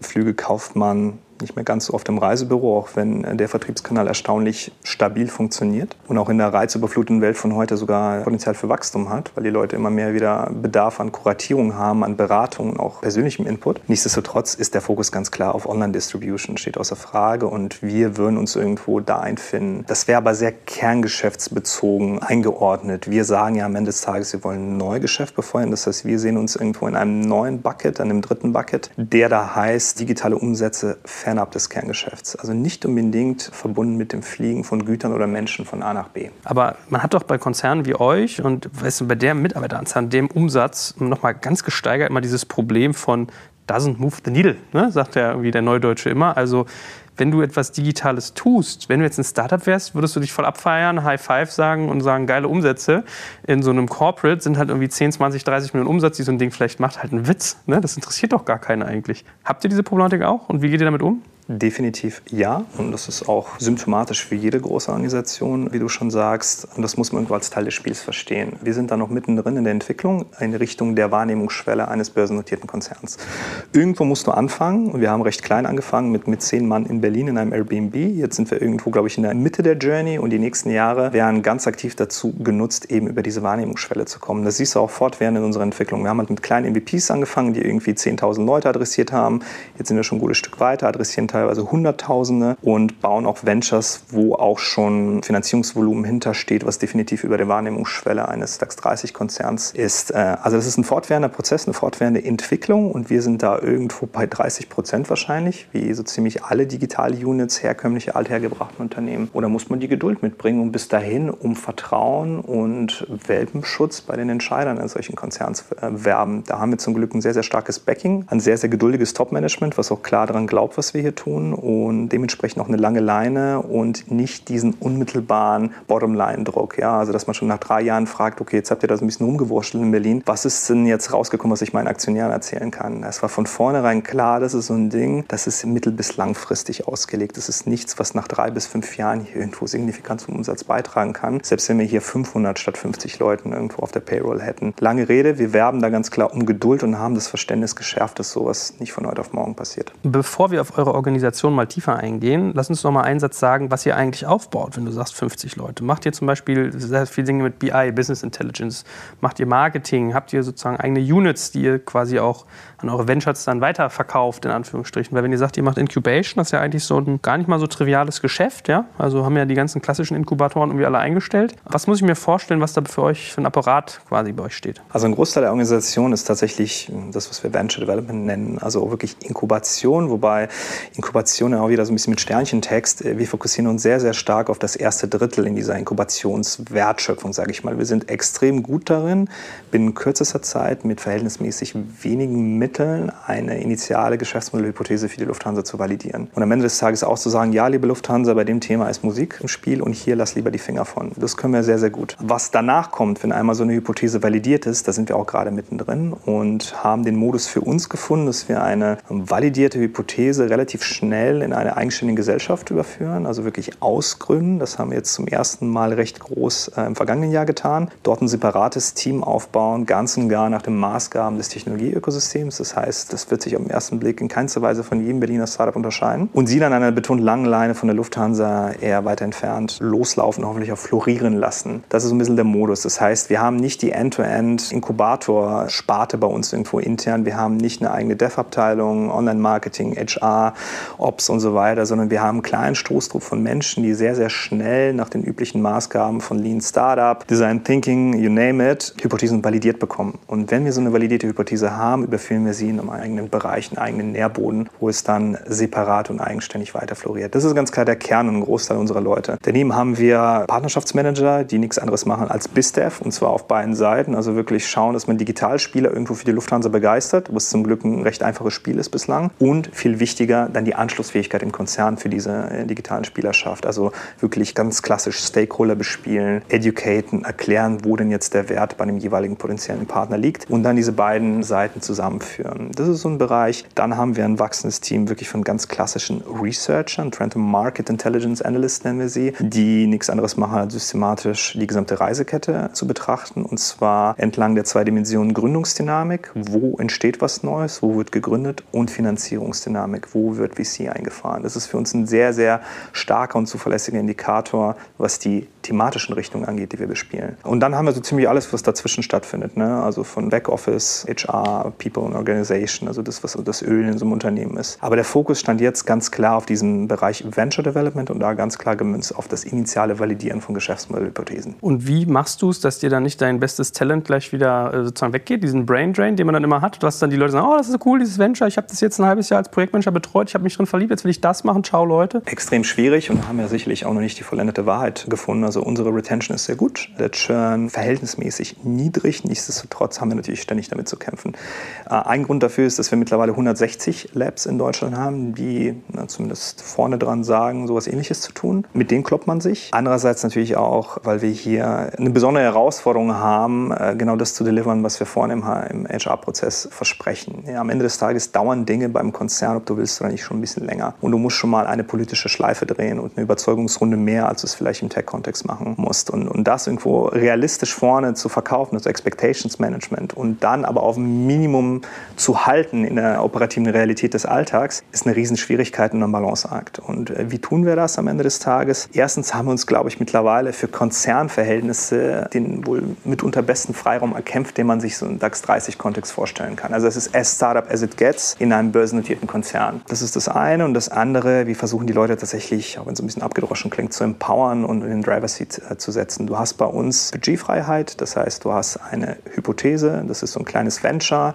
Flüge kauft man nicht mehr ganz so oft im Reisebüro, auch wenn äh, der Vertriebskanal erstaunlich stabil funktioniert und auch in der reizüberfluteten Welt von heute sogar Potenzial für Wachstum hat, weil die Leute immer mehr wieder Bedarf an Kuratierung haben, an Beratung und auch persönlichem Input. Nichtsdestotrotz ist der Fokus ganz klar auf Online-Distribution, steht außer Frage und wir würden uns irgendwo da einfinden. Das wäre aber sehr kerngeschäftsbezogen eingeordnet. Wir sagen ja am Ende des Tages, wir wollen ein Neugeschäft befeuern. Das heißt, wir sehen uns irgendwo in einem neuen Bucket, einem dritten Bucket, der da heißt, digitale Umsätze fernab des Kerngeschäfts. Also nicht unbedingt verbunden mit dem Fliegen von Gütern oder Menschen von A nach B. Aber man hat doch bei Konzernen wie euch und weißt du, bei der Mitarbeiteranzahl, dem Umsatz nochmal ganz gesteigert immer dieses Problem von doesn't move the needle, ne? sagt ja irgendwie der Neudeutsche immer. Also wenn du etwas Digitales tust, wenn du jetzt ein Startup wärst, würdest du dich voll abfeiern, High Five sagen und sagen, geile Umsätze. In so einem Corporate sind halt irgendwie 10, 20, 30 Millionen Umsatz, die so ein Ding vielleicht macht, halt ein Witz. Ne? Das interessiert doch gar keinen eigentlich. Habt ihr diese Problematik auch und wie geht ihr damit um? Definitiv ja. Und das ist auch symptomatisch für jede große Organisation, wie du schon sagst. Und das muss man als Teil des Spiels verstehen. Wir sind da noch mittendrin in der Entwicklung in Richtung der Wahrnehmungsschwelle eines börsennotierten Konzerns. Irgendwo musst du anfangen. Und wir haben recht klein angefangen mit, mit zehn Mann in Berlin in einem Airbnb. Jetzt sind wir irgendwo, glaube ich, in der Mitte der Journey. Und die nächsten Jahre werden ganz aktiv dazu genutzt, eben über diese Wahrnehmungsschwelle zu kommen. Das siehst du auch fortwährend in unserer Entwicklung. Wir haben halt mit kleinen MVPs angefangen, die irgendwie 10.000 Leute adressiert haben. Jetzt sind wir schon ein gutes Stück weiter, adressieren teilweise Hunderttausende und bauen auch Ventures, wo auch schon Finanzierungsvolumen hintersteht, was definitiv über der Wahrnehmungsschwelle eines DAX 30 Konzerns ist. Äh, also das ist ein fortwährender Prozess, eine fortwährende Entwicklung und wir sind da irgendwo bei 30 Prozent wahrscheinlich, wie so ziemlich alle digitale Units, herkömmliche, althergebrachten Unternehmen. Oder muss man die Geduld mitbringen und bis dahin um Vertrauen und Welpenschutz bei den Entscheidern in solchen Konzerns äh, werben. Da haben wir zum Glück ein sehr, sehr starkes Backing, ein sehr, sehr geduldiges Top-Management, was auch klar daran glaubt, was wir hier tun und dementsprechend auch eine lange Leine und nicht diesen unmittelbaren Bottomline-Druck. Ja? Also dass man schon nach drei Jahren fragt, okay, jetzt habt ihr da so ein bisschen rumgewurschtelt in Berlin, was ist denn jetzt rausgekommen, was ich meinen Aktionären erzählen kann? Es war von vornherein klar, das ist so ein Ding, das ist mittel- bis langfristig ausgelegt. Das ist nichts, was nach drei bis fünf Jahren hier irgendwo signifikant zum Umsatz beitragen kann. Selbst wenn wir hier 500 statt 50 Leuten irgendwo auf der Payroll hätten. Lange Rede, wir werben da ganz klar um Geduld und haben das Verständnis geschärft, dass sowas nicht von heute auf morgen passiert. Bevor wir auf eure Organisation mal tiefer eingehen, lass uns noch mal einen Satz sagen, was ihr eigentlich aufbaut, wenn du sagst 50 Leute. Macht ihr zum Beispiel sehr viele Dinge mit BI, Business Intelligence? Macht ihr Marketing? Habt ihr sozusagen eigene Units, die ihr quasi auch an eure Ventures dann weiterverkauft, in Anführungsstrichen? Weil wenn ihr sagt, ihr macht Incubation, das ist ja eigentlich so ein gar nicht mal so triviales Geschäft, ja? Also haben ja die ganzen klassischen Inkubatoren irgendwie alle eingestellt. Was muss ich mir vorstellen, was da für euch für ein Apparat quasi bei euch steht? Also ein Großteil der Organisation ist tatsächlich das, was wir Venture Development nennen, also wirklich Inkubation, wobei Inkubation ja auch wieder so ein bisschen mit Sternchentext. Wir fokussieren uns sehr, sehr stark auf das erste Drittel in dieser Inkubationswertschöpfung, sage ich mal. Wir sind extrem gut darin, binnen kürzester Zeit mit verhältnismäßig wenigen Mitteln eine initiale Geschäftsmodellhypothese für die Lufthansa zu validieren. Und am Ende des Tages auch zu sagen, ja, liebe Lufthansa, bei dem Thema ist Musik im Spiel und hier lass lieber die Finger von. Das können wir sehr, sehr gut. Was danach kommt, wenn einmal so eine Hypothese validiert ist, da sind wir auch gerade mittendrin und haben den Modus für uns gefunden, dass wir eine validierte Hypothese relativ schnell in eine eigenständige Gesellschaft überführen, also wirklich ausgründen. Das haben wir jetzt zum ersten Mal recht groß äh, im vergangenen Jahr getan. Dort ein separates Team aufbauen, ganz und gar nach den Maßgaben des Technologieökosystems Das heißt, das wird sich auf den ersten Blick in keinster Weise von jedem Berliner Startup unterscheiden. Und sie dann an einer betont langen Leine von der Lufthansa eher weiter entfernt loslaufen, hoffentlich auch florieren lassen. Das ist ein bisschen der Modus. Das heißt, wir haben nicht die End-to-End-Inkubator-Sparte bei uns irgendwo intern. Wir haben nicht eine eigene Dev-Abteilung, Online-Marketing, HR, Ops und so weiter, sondern wir haben einen kleinen Stoßtrupp von Menschen, die sehr, sehr schnell nach den üblichen Maßgaben von Lean Startup, Design Thinking, you name it, Hypothesen validiert bekommen. Und wenn wir so eine validierte Hypothese haben, überführen wir sie in einem eigenen Bereich, einen eigenen Nährboden, wo es dann separat und eigenständig weiter floriert. Das ist ganz klar der Kern und ein Großteil unserer Leute. Daneben haben wir Partnerschaftsmanager, die nichts anderes machen als BizDev und zwar auf beiden Seiten. Also wirklich schauen, dass man Digitalspieler irgendwo für die Lufthansa begeistert, was zum Glück ein recht einfaches Spiel ist bislang. Und viel wichtiger, dann die Anschlussfähigkeit im Konzern für diese äh, digitalen Spieler schafft. Also wirklich ganz klassisch Stakeholder bespielen, educaten, erklären, wo denn jetzt der Wert bei einem jeweiligen potenziellen Partner liegt und dann diese beiden Seiten zusammenführen. Das ist so ein Bereich. Dann haben wir ein wachsendes Team wirklich von ganz klassischen Researchern, Trend Market Intelligence Analysts nennen wir sie, die nichts anderes machen, als systematisch die gesamte Reisekette zu betrachten und zwar entlang der zwei Dimensionen Gründungsdynamik, wo entsteht was Neues, wo wird gegründet und Finanzierungsdynamik, wo wird VC eingefahren. Das ist für uns ein sehr, sehr starker und zuverlässiger Indikator, was die thematischen Richtungen angeht, die wir bespielen. Und dann haben wir so ziemlich alles, was dazwischen stattfindet. Ne? Also von Backoffice, HR, People and Organization, also das, was das Öl in so einem Unternehmen ist. Aber der Fokus stand jetzt ganz klar auf diesem Bereich Venture Development und da ganz klar gemünzt auf das initiale Validieren von Geschäftsmodellhypothesen. Und wie machst du es, dass dir dann nicht dein bestes Talent gleich wieder äh, sozusagen weggeht, diesen Brain Drain, den man dann immer hat, dass dann die Leute sagen, oh, das ist cool, dieses Venture, ich habe das jetzt ein halbes Jahr als Projektmanager betreut, ich habe mich drin verliebt, jetzt will ich das machen, ciao Leute. Extrem schwierig und haben ja sicherlich auch noch nicht die vollendete Wahrheit gefunden. Also unsere Retention ist sehr gut, der Churn verhältnismäßig niedrig, nichtsdestotrotz haben wir natürlich ständig damit zu kämpfen. Äh, ein Grund dafür ist, dass wir mittlerweile 160 Labs in Deutschland haben, die na, zumindest vorne dran sagen, sowas ähnliches zu tun. Mit denen kloppt man sich. Andererseits natürlich auch, weil wir hier eine besondere Herausforderung haben, äh, genau das zu delivern, was wir vorne im HR-Prozess versprechen. Ja, am Ende des Tages dauern Dinge beim Konzern, ob du willst oder nicht, schon ein bisschen länger. Und du musst schon mal eine politische Schleife drehen und eine Überzeugungsrunde mehr, als du es vielleicht im Tech-Kontext machen musst. Und, und das irgendwo realistisch vorne zu verkaufen, also Expectations Management und dann aber auf ein Minimum zu halten in der operativen Realität des Alltags, ist eine Riesenschwierigkeit und ein Balanceakt. Und äh, wie tun wir das am Ende des Tages? Erstens haben wir uns, glaube ich, mittlerweile für Konzernverhältnisse den wohl mitunter besten Freiraum erkämpft, den man sich so im DAX 30-Kontext vorstellen kann. Also es ist as Startup as it gets in einem börsennotierten Konzern. Das ist das eine. Und das andere, wir versuchen die Leute tatsächlich, auch wenn es ein bisschen abgedroschen klingt, zu empowern und in den Driver Seat äh, zu setzen. Du hast bei uns Budgetfreiheit, das heißt, du hast eine Hypothese, das ist so ein kleines Venture,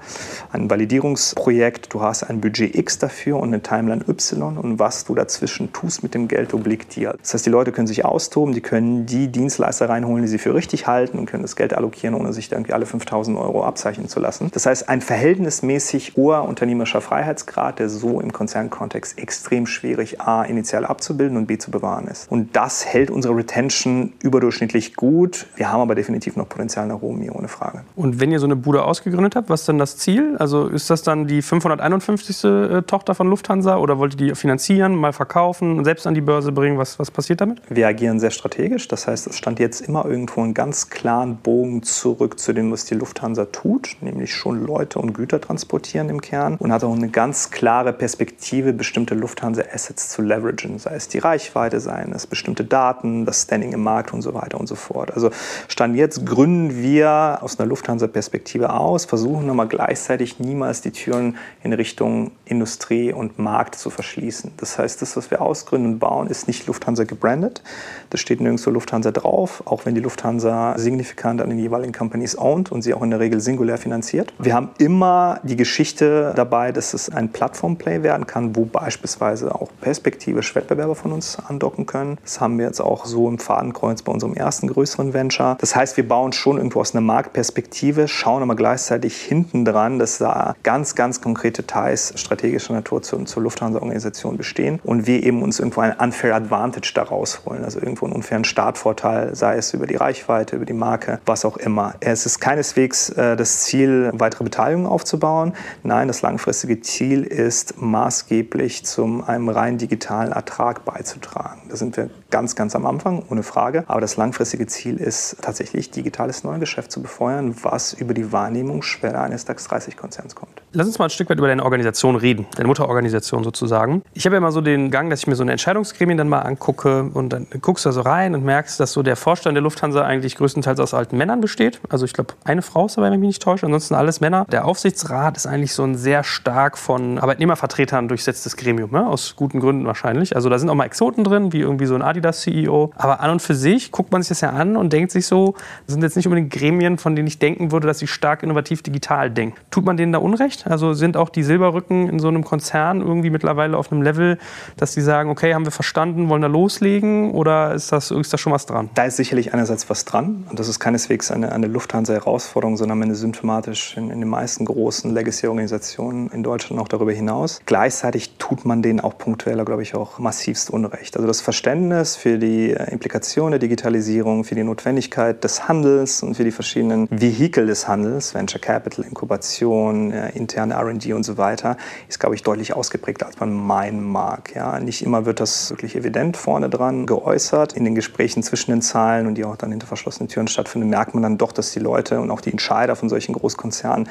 ein Validierungsprojekt, du hast ein Budget X dafür und eine Timeline Y und was du dazwischen tust mit dem Geld, obliegt dir. Das heißt, die Leute können sich austoben, die können die Dienstleister reinholen, die sie für richtig halten und können das Geld allokieren, ohne sich irgendwie alle 5000 Euro abzeichnen zu lassen. Das heißt, ein verhältnismäßig hoher unternehmerischer Freiheitsgrad, der so im Konzernkontext extrem schwierig A, initial abzubilden und B, zu bewahren ist. Und das hält unsere Retention überdurchschnittlich gut. Wir haben aber definitiv noch Potenzial nach oben hier, ohne Frage. Und wenn ihr so eine Bude ausgegründet habt, was ist dann das Ziel? Also ist das dann die 551. Äh, Tochter von Lufthansa oder wollt ihr die finanzieren, mal verkaufen, selbst an die Börse bringen? Was, was passiert damit? Wir agieren sehr strategisch. Das heißt, es stand jetzt immer irgendwo einen ganz klaren Bogen zurück zu dem, was die Lufthansa tut, nämlich schon Leute und Güter transportieren im Kern und hat auch eine ganz klare Perspektive, bestimmte Lufthansa-Assets zu leveragen, sei es die Reichweite, seien es bestimmte Daten, das Standing im Markt und so weiter und so fort. Also Stand jetzt gründen wir aus einer Lufthansa-Perspektive aus, versuchen aber gleichzeitig niemals die Türen in Richtung Industrie und Markt zu verschließen. Das heißt, das, was wir ausgründen und bauen, ist nicht Lufthansa gebrandet. Das steht nirgendwo Lufthansa drauf, auch wenn die Lufthansa signifikant an den jeweiligen Companies owned und sie auch in der Regel singulär finanziert. Wir haben immer die Geschichte dabei, dass es ein Plattform-Play werden kann, wo beispielsweise auch perspektivisch Wettbewerber von uns andocken können. Das haben wir jetzt auch so im Fadenkreuz bei unserem ersten größeren Venture. Das heißt, wir bauen schon irgendwo aus einer Marktperspektive, schauen aber gleichzeitig hinten dran, dass da ganz, ganz konkrete Ties strategischer Natur zur, zur Lufthansa-Organisation bestehen und wir eben uns irgendwo ein unfair Advantage daraus holen, also irgendwo einen unfairen Startvorteil, sei es über die Reichweite, über die Marke, was auch immer. Es ist keineswegs äh, das Ziel, weitere Beteiligungen aufzubauen. Nein, das langfristige Ziel ist maßgeblich zum einem rein digitalen Ertrag beizutragen. Da sind wir ganz, ganz am Anfang, ohne Frage. Aber das langfristige Ziel ist tatsächlich digitales Neugeschäft zu befeuern, was über die Wahrnehmungsschwelle eines DAX 30-Konzerns kommt. Lass uns mal ein Stück weit über deine Organisation reden, deine Mutterorganisation sozusagen. Ich habe ja immer so den Gang, dass ich mir so eine Entscheidungsgremien dann mal angucke und dann guckst du da so rein und merkst, dass so der Vorstand der Lufthansa eigentlich größtenteils aus alten Männern besteht. Also ich glaube, eine Frau ist dabei, wenn ich mich nicht täusche, ansonsten alles Männer. Der Aufsichtsrat ist eigentlich so ein sehr stark von Arbeitnehmervertretern durchsetztes Gremium, ne? aus guten Gründen wahrscheinlich. Also da sind auch mal Exoten drin, wie irgendwie so ein Adidas-CEO. Aber an und für sich guckt man sich das ja an und denkt sich so, das sind jetzt nicht unbedingt Gremien, von denen ich denken würde, dass sie stark innovativ digital denken. Tut man denen da Unrecht? Also sind auch die Silberrücken in so einem Konzern irgendwie mittlerweile auf einem Level, dass die sagen, okay, haben wir verstanden, wollen da loslegen oder ist das, ist da schon was dran? Da ist sicherlich einerseits was dran und das ist keineswegs eine, eine Lufthansa-Herausforderung, sondern eine symptomatisch in, in den meisten großen Legacy-Organisationen in Deutschland und auch darüber hinaus. Gleichzeitig tut man denen auch punktueller, glaube ich, auch massivst Unrecht. Also das Verständnis für die äh, Implikation der Digitalisierung, für die Notwendigkeit des Handels und für die verschiedenen Vehikel des Handels, Venture Capital, Inkubation, äh, interne R&D und so weiter, ist, glaube ich, deutlich ausgeprägter, als man meinen mag. Ja, nicht immer wird das wirklich evident vorne dran geäußert. In den Gesprächen zwischen den Zahlen und die auch dann hinter verschlossenen Türen stattfinden, merkt man dann doch, dass die Leute und auch die Entscheider von solchen Großkonzernen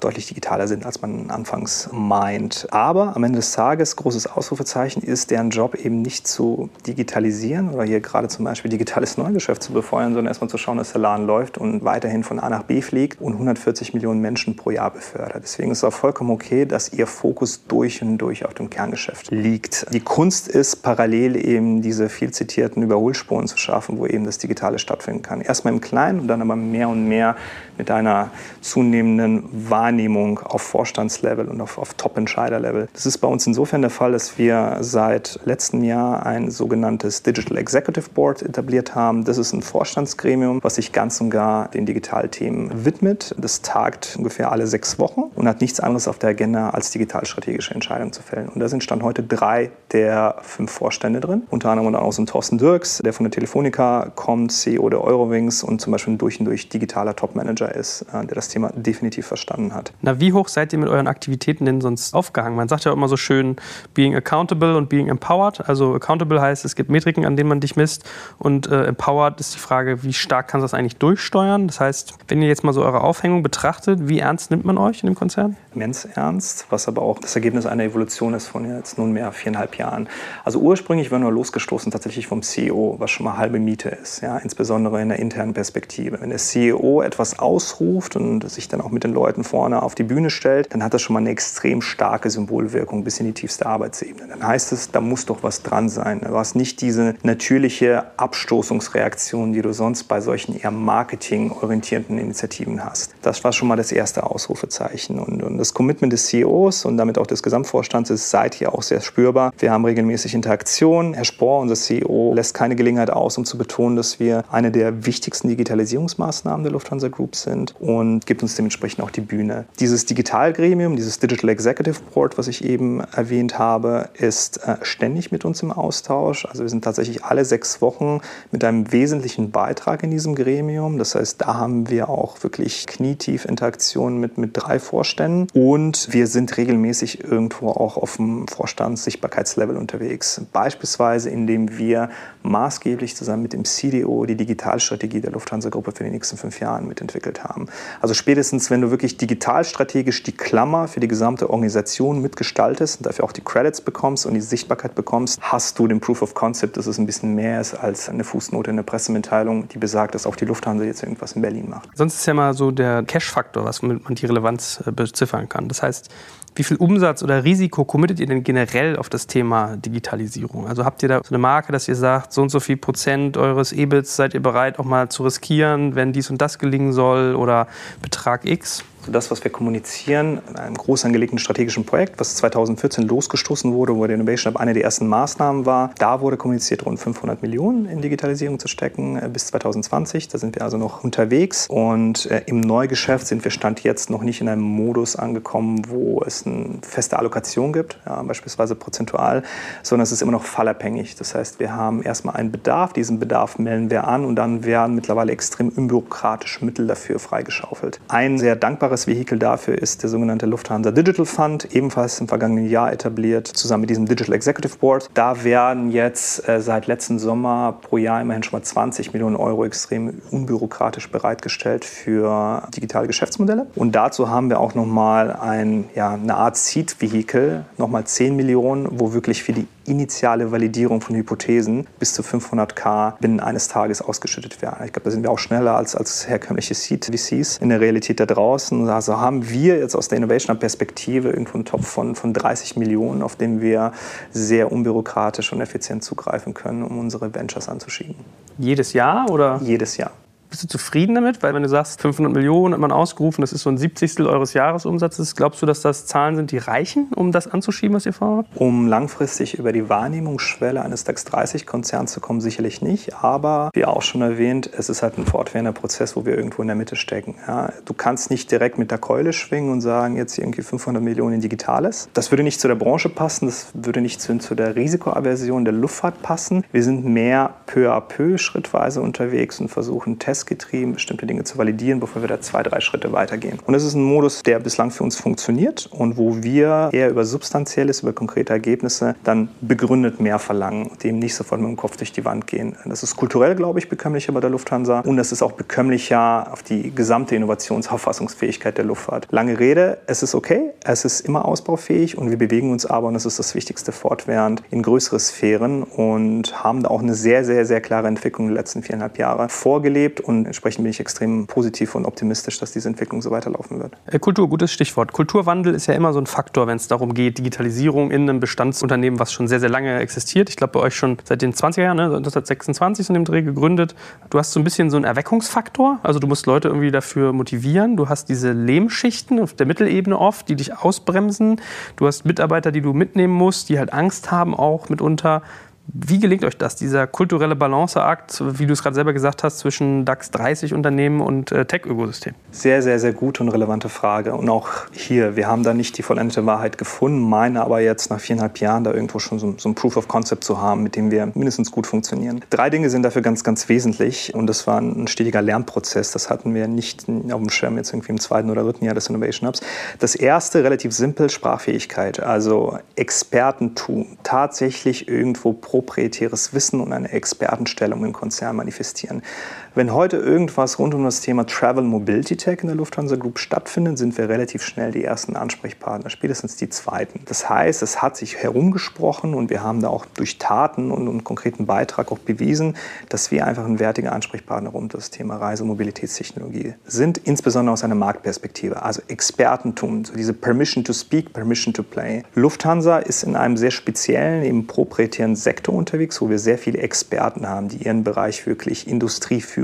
deutlich digitaler sind, als man anfangs meint. Aber am Ende des Tages, großes Ausrufezeichen, ist deren Job eben nicht zu digitalisieren oder hier gerade zum Beispiel digitales Neugeschäft zu befeuern, sondern erstmal zu schauen, dass der Laden läuft und weiterhin von A nach B fliegt und 140 Millionen Menschen pro Jahr befördert. Deswegen ist auch vollkommen okay, dass Ihr Fokus durch und durch auf dem Kerngeschäft liegt. Die Kunst ist, parallel eben diese viel zitierten Überholspuren zu schaffen, wo eben das Digitale stattfinden kann. Erstmal im Kleinen und dann aber mehr und mehr mit einer zunehmenden Wahrnehmung auf Vorstandslevel und auf, auf Top-Entscheider-Level. Das ist bei uns insofern der Fall, dass wir seit letztem Jahr ein sogenanntes Digital Executive Board etabliert haben. Das ist ein Vorstandsgremium, was sich ganz und gar den Digitalthemen widmet. Das tagt ungefähr alle sechs Wochen und hat nichts anderes auf der Agenda, als digitalstrategische Entscheidungen zu fällen. Und da sind Stand heute drei der fünf Vorstände drin. Unter anderem auch so ein Thorsten Dirks, der von der Telefonica kommt, CEO der Eurowings und zum Beispiel ein durch und durch digitaler Topmanager ist, äh, der das Thema definitiv verstanden hat. Na, wie hoch seid ihr mit euren Aktivitäten denn sonst aufgehangen? Man sagt ja immer so schön, being accountable und being empowered. Also accountable heißt, es gibt Metriken, an denen man dich misst und äh, empowered ist die Frage, wie stark kannst du das eigentlich durchsteuern? Das heißt, wenn ihr jetzt mal so eure Aufhängung betrachtet, wie ernst nimmt man euch in dem Konzern? Immens ernst, was aber auch das Ergebnis einer Evolution ist von jetzt nunmehr viereinhalb Jahren. Also ursprünglich waren wir losgestoßen tatsächlich vom CEO, was schon mal halbe Miete ist, ja, insbesondere in der internen Perspektive. Wenn der CEO etwas ausruft und sich dann auch mit den Leuten vorne auf die Bühne stellt, dann hat das schon mal eine extrem starke Symbolwirkung bis in die tiefste Arbeitsebene. Dann heißt es, da muss doch was dran sein. Du hast nicht diese natürliche Abstoßungsreaktion, die du sonst bei solchen eher marketingorientierten Initiativen hast. Das war schon mal das erste Ausrufezeichen. Und, und das Commitment des CEOs und damit auch des Gesamtvorstands ist seither auch sehr spürbar. Wir haben regelmäßig Interaktion. Herr Spohr, unser CEO, lässt keine Gelegenheit aus, um zu betonen, dass wir eine der wichtigsten Digitalisierungsmaßnahmen der Lufthansa Group sind und gibt uns dementsprechend auch die Bühne. Dieses Digitalgremium, dieses Digital Executive Board, was ich eben erwähnt habe, ist äh, ständig mit uns im Austausch. Also wir sind tatsächlich alle sechs Wochen mit einem wesentlichen Beitrag in diesem Gremium. Das heißt, da haben wir auch wirklich knietief Interaktionen mit, mit drei Vorständen und wir sind regelmäßig irgendwo auch auf dem Vorstandssichtbarkeitslevel unterwegs. Beispielsweise, indem wir maßgeblich zusammen mit dem CDO die Digitalstrategie der Lufthansa-Gruppe für die nächsten fünf Jahre mitentwickelt haben. Also spätestens, wenn du wirklich digitalstrategisch die Klammer für die gesamte Organisation mitgestaltest und dafür auch die Credits bekommst und die Sichtbarkeit bekommst, hast du den Proof of Concept, dass es ein bisschen mehr ist als eine Fußnote in der Pressemitteilung, die besagt, dass auch die Lufthansa jetzt irgendwas in Berlin macht. Sonst ist ja mal so der Cash-Faktor, was man die Relevanz äh, beziffern kann. Das heißt, wie viel Umsatz oder Risiko committet ihr denn generell auf das Thema Digitalisierung? Also habt ihr da so eine Marke, dass ihr sagt, so und so viel Prozent eures EBITs seid ihr bereit auch mal zu riskieren, wenn dies und das gelingen soll oder Betrag X? Das, was wir kommunizieren, in einem groß angelegten strategischen Projekt, was 2014 losgestoßen wurde, wo der Innovation Hub eine der ersten Maßnahmen war. Da wurde kommuniziert, rund 500 Millionen in Digitalisierung zu stecken äh, bis 2020. Da sind wir also noch unterwegs. Und äh, im Neugeschäft sind wir Stand jetzt noch nicht in einem Modus angekommen, wo es eine feste Allokation gibt, ja, beispielsweise prozentual, sondern es ist immer noch fallabhängig. Das heißt, wir haben erstmal einen Bedarf, diesen Bedarf melden wir an und dann werden mittlerweile extrem unbürokratische Mittel dafür freigeschaufelt. Ein sehr dankbares wunderbares Vehikel dafür ist der sogenannte Lufthansa Digital Fund, ebenfalls im vergangenen Jahr etabliert, zusammen mit diesem Digital Executive Board. Da werden jetzt äh, seit letzten Sommer pro Jahr immerhin schon mal 20 Millionen Euro extrem unbürokratisch bereitgestellt für digitale Geschäftsmodelle. Und dazu haben wir auch nochmal ein, ja, eine Art Seed-Vehikel, nochmal 10 Millionen, wo wirklich für die initiale Validierung von Hypothesen bis zu 500k binnen eines Tages ausgeschüttet werden. Ich glaube, da sind wir auch schneller als, als herkömmliche Seed-VCs in der Realität da draußen. Also haben wir jetzt aus der Innovation-Perspektive irgendwo einen Topf von, von 30 Millionen, auf den wir sehr unbürokratisch und effizient zugreifen können, um unsere Ventures anzuschieben. Jedes Jahr oder? Jedes Jahr. Bist du zufrieden damit? Weil wenn du sagst, 500 Millionen hat man ausgerufen, das ist so ein Siebzigstel eures Jahresumsatzes. Glaubst du, dass das Zahlen sind, die reichen, um das anzuschieben, was ihr vorhabt? Um langfristig über die Wahrnehmungsschwelle eines DAX 30-Konzerns zu kommen, sicherlich nicht. Aber wie auch schon erwähnt, es ist halt ein fortwährender Prozess, wo wir irgendwo in der Mitte stecken. Ja, du kannst nicht direkt mit der Keule schwingen und sagen, jetzt irgendwie 500 Millionen in Digitales. Das würde nicht zu der Branche passen, das würde nicht zu, zu der Risikoaversion der Luftfahrt passen. Wir sind mehr peu à peu schrittweise unterwegs und versuchen Tests testgetrieben, bestimmte Dinge zu validieren, bevor wir da zwei, drei Schritte weitergehen. Und das ist ein Modus, der bislang für uns funktioniert und wo wir eher über Substanzielles, über konkrete Ergebnisse dann begründet mehr verlangen, dem nicht sofort mit dem Kopf durch die Wand gehen. Das ist kulturell, glaube ich, bekömmlicher bei der Lufthansa und das ist auch bekömmlicher auf die gesamte Innovationsauffassungsfähigkeit der Luftfahrt. Lange Rede, es ist okay, es ist immer ausbaufähig und wir bewegen uns aber, und das ist das Wichtigste, fortwährend in größere Sphären und haben da auch eine sehr, sehr, sehr klare Entwicklung in den letzten viereinhalb Jahre vorgelebt und entsprechend bin ich extrem positiv und optimistisch, dass diese Entwicklung so weiterlaufen wird. Äh, Kultur, gutes Stichwort. Kulturwandel ist ja immer so ein Faktor, wenn es darum geht, Digitalisierung in einem Bestandsunternehmen, was schon sehr, sehr lange existiert. Ich glaube, bei euch schon seit den 20er Jahren, ne, 1926 in dem Dreh gegründet. Du hast so ein bisschen so einen Erweckungsfaktor. Also du musst Leute irgendwie dafür motivieren. Du hast diese Lehmschichten auf der Mittelebene oft, die dich ausbremsen. Du hast Mitarbeiter, die du mitnehmen musst, die halt Angst haben auch mitunter. Wie gelingt euch das, dieser kulturelle Balanceakt, wie du es gerade selber gesagt hast, zwischen DAX 30 Unternehmen und äh, Tech-Ökosystem? Sehr, sehr, sehr gute und relevante Frage. Und auch hier, wir haben da nicht die vollendete Wahrheit gefunden, meine aber jetzt nach viereinhalb Jahren da irgendwo schon so, so ein Proof of Concept zu haben, mit dem wir mindestens gut funktionieren. Drei Dinge sind dafür ganz, ganz wesentlich und das war ein stetiger Lernprozess. Das hatten wir nicht auf dem Schirm jetzt irgendwie im zweiten oder dritten Jahr des Innovation Hubs. Das erste, relativ simpel, Sprachfähigkeit, also Expertentum, tatsächlich irgendwo pro proprietäres Wissen und eine Expertenstellung im Konzern manifestieren. Wenn heute irgendwas rund um das Thema Travel Mobility Tech in der Lufthansa Group stattfindet, sind wir relativ schnell die ersten Ansprechpartner, spätestens die zweiten. Das heißt, es hat sich herumgesprochen und wir haben da auch durch Taten und einen konkreten Beitrag auch bewiesen, dass wir einfach ein wertiger Ansprechpartner rund um das Thema Reise- und Mobilitätstechnologie sind, insbesondere aus einer Marktperspektive, also Expertentum, so diese Permission to Speak, Permission to Play. Lufthansa ist in einem sehr speziellen, eben proprietären Sektor unterwegs, wo wir sehr viele Experten haben, die ihren Bereich wirklich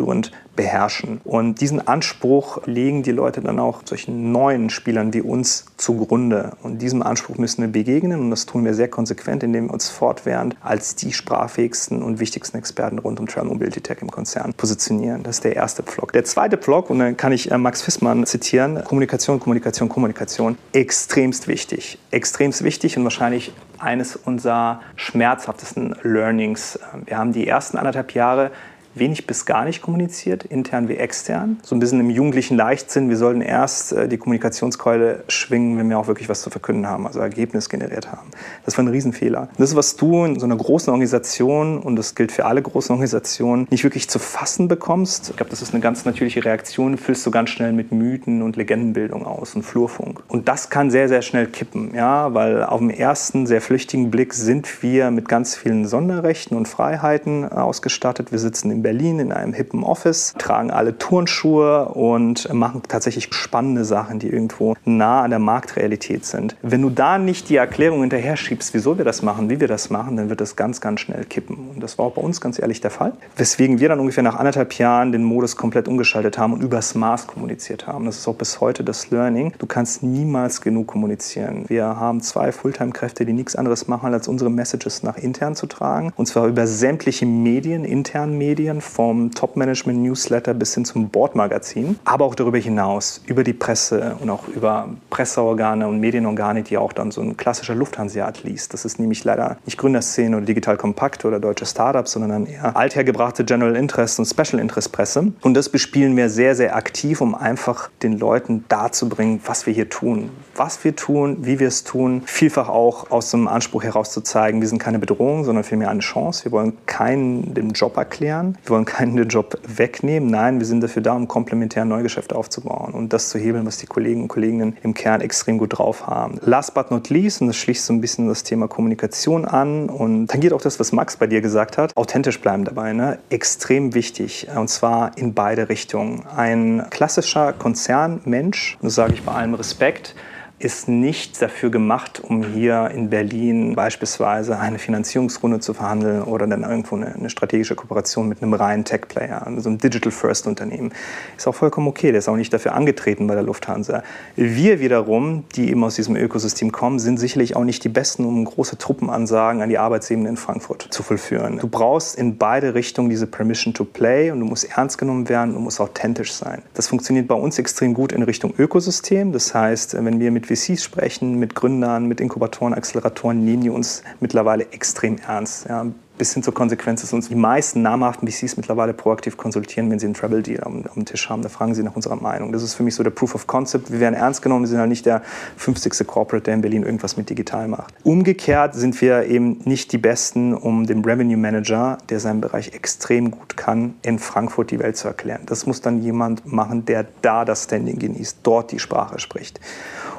industrieführend beherrschen. Und diesen Anspruch legen die Leute dann auch solchen neuen Spielern wie uns zugrunde. Und diesem Anspruch müssen wir begegnen und das tun wir sehr konsequent, indem wir uns fortwährend als die sprachfähigsten und wichtigsten Experten rund um Travel Mobility Tech im Konzern positionieren. Das ist der erste Pflock. Der zweite Pflock, und dann kann ich äh, Max Fissmann zitieren, Kommunikation, Kommunikation, Kommunikation, extremst wichtig. Extremst wichtig und wahrscheinlich eines unserer schmerzhaftesten Learnings. Wir haben die ersten anderthalb Jahre wenig bis gar nicht kommuniziert, intern wie extern. So ein bisschen im jugendlichen Leichtsinn, wir sollten erst äh, die Kommunikationskeule schwingen, wenn wir auch wirklich was zu verkünden haben, also Ergebnis generiert haben. Das war ein Riesenfehler. Das ist, was du in so einer großen Organisation, und das gilt für alle großen Organisationen, nicht wirklich zu fassen bekommst. Ich glaube, das ist eine ganz natürliche Reaktion, füllst du ganz schnell mit Mythen und Legendenbildung aus und Flurfunk. Und das kann sehr, sehr schnell kippen, ja, weil auf dem ersten sehr flüchtigen Blick sind wir mit ganz vielen Sonderrechten und Freiheiten ausgestattet. Wir sitzen im Berlin in einem hippen Office, tragen alle Turnschuhe und machen tatsächlich spannende Sachen, die irgendwo nah an der Marktrealität sind. Wenn du da nicht die Erklärung hinterher schiebst, wieso wir das machen, wie wir das machen, dann wird das ganz, ganz schnell kippen. Und das war auch bei uns ganz ehrlich der Fall. Weswegen wir dann ungefähr nach anderthalb Jahren den Modus komplett umgeschaltet haben und übers Maß kommuniziert haben. Das ist auch bis heute das Learning. Du kannst niemals genug kommunizieren. Wir haben zwei Fulltime-Kräfte, die nichts anderes machen, als unsere Messages nach intern zu tragen. Und zwar über sämtliche Medien, internen Medien konsumieren, vom Top-Management-Newsletter bis hin zum Board-Magazin, aber auch darüber hinaus, über die Presse und auch über Presseorgane und Medienorgane, die auch dann so ein klassischer Lufthanseat liest. Das ist nämlich leider nicht Gründerszene oder Digital Kompakt oder deutsche Startups, sondern dann eher althergebrachte General Interest und Special Interest Presse. Und das bespielen wir sehr, sehr aktiv, um einfach den Leuten darzubringen, was wir hier tun. Was wir tun, wie wir es tun. Vielfach auch aus dem Anspruch heraus zu zeigen, wir sind keine Bedrohung, sondern vielmehr eine Chance. Wir wollen keinen den Job erklären. Wir wollen keinen den Job wegnehmen. Nein, wir sind dafür da, um komplementär Neugeschäfte aufzubauen und das zu hebeln, was die Kollegen und Kolleginnen im Kern extrem gut drauf haben. Last but not least, und das schließt so ein bisschen das Thema Kommunikation an und tangiert auch das, was Max bei dir gesagt hat, authentisch bleiben dabei. Ne? Extrem wichtig und zwar in beide Richtungen. Ein klassischer Konzernmensch, das sage ich bei allem Respekt, ist nicht dafür gemacht, um hier in Berlin beispielsweise eine Finanzierungsrunde zu verhandeln oder dann irgendwo eine, eine strategische Kooperation mit einem reinen Tech-Player, so einem Digital-First-Unternehmen. Ist auch vollkommen okay, der ist auch nicht dafür angetreten bei der Lufthansa. Wir wiederum, die eben aus diesem Ökosystem kommen, sind sicherlich auch nicht die Besten, um große Truppenansagen an die Arbeitsebene in Frankfurt zu vollführen. Du brauchst in beide Richtungen diese Permission to play und du musst ernst genommen werden und musst authentisch sein. Das funktioniert bei uns extrem gut in Richtung Ökosystem. Das heißt, wenn wir mit VCs sprechen, mit Gründern, mit Inkubatoren, Acceleratoren, nehmen die uns mittlerweile extrem ernst. Ja bis hin zur Konsequenz, dass uns die meisten namhaften VCs mittlerweile proaktiv konsultieren, wenn sie einen Travel Deal am, am, Tisch haben. Da fragen sie nach unserer Meinung. Das ist für mich so der Proof of Concept. Wir werden ernst genommen, wir sind halt nicht der 50. Corporate, der in Berlin irgendwas mit digital macht. Umgekehrt sind wir eben nicht die Besten, um dem Revenue Manager, der seinen Bereich extrem gut kann, in Frankfurt die Welt zu erklären. Das muss dann jemand machen, der da das Standing genießt, dort die Sprache spricht.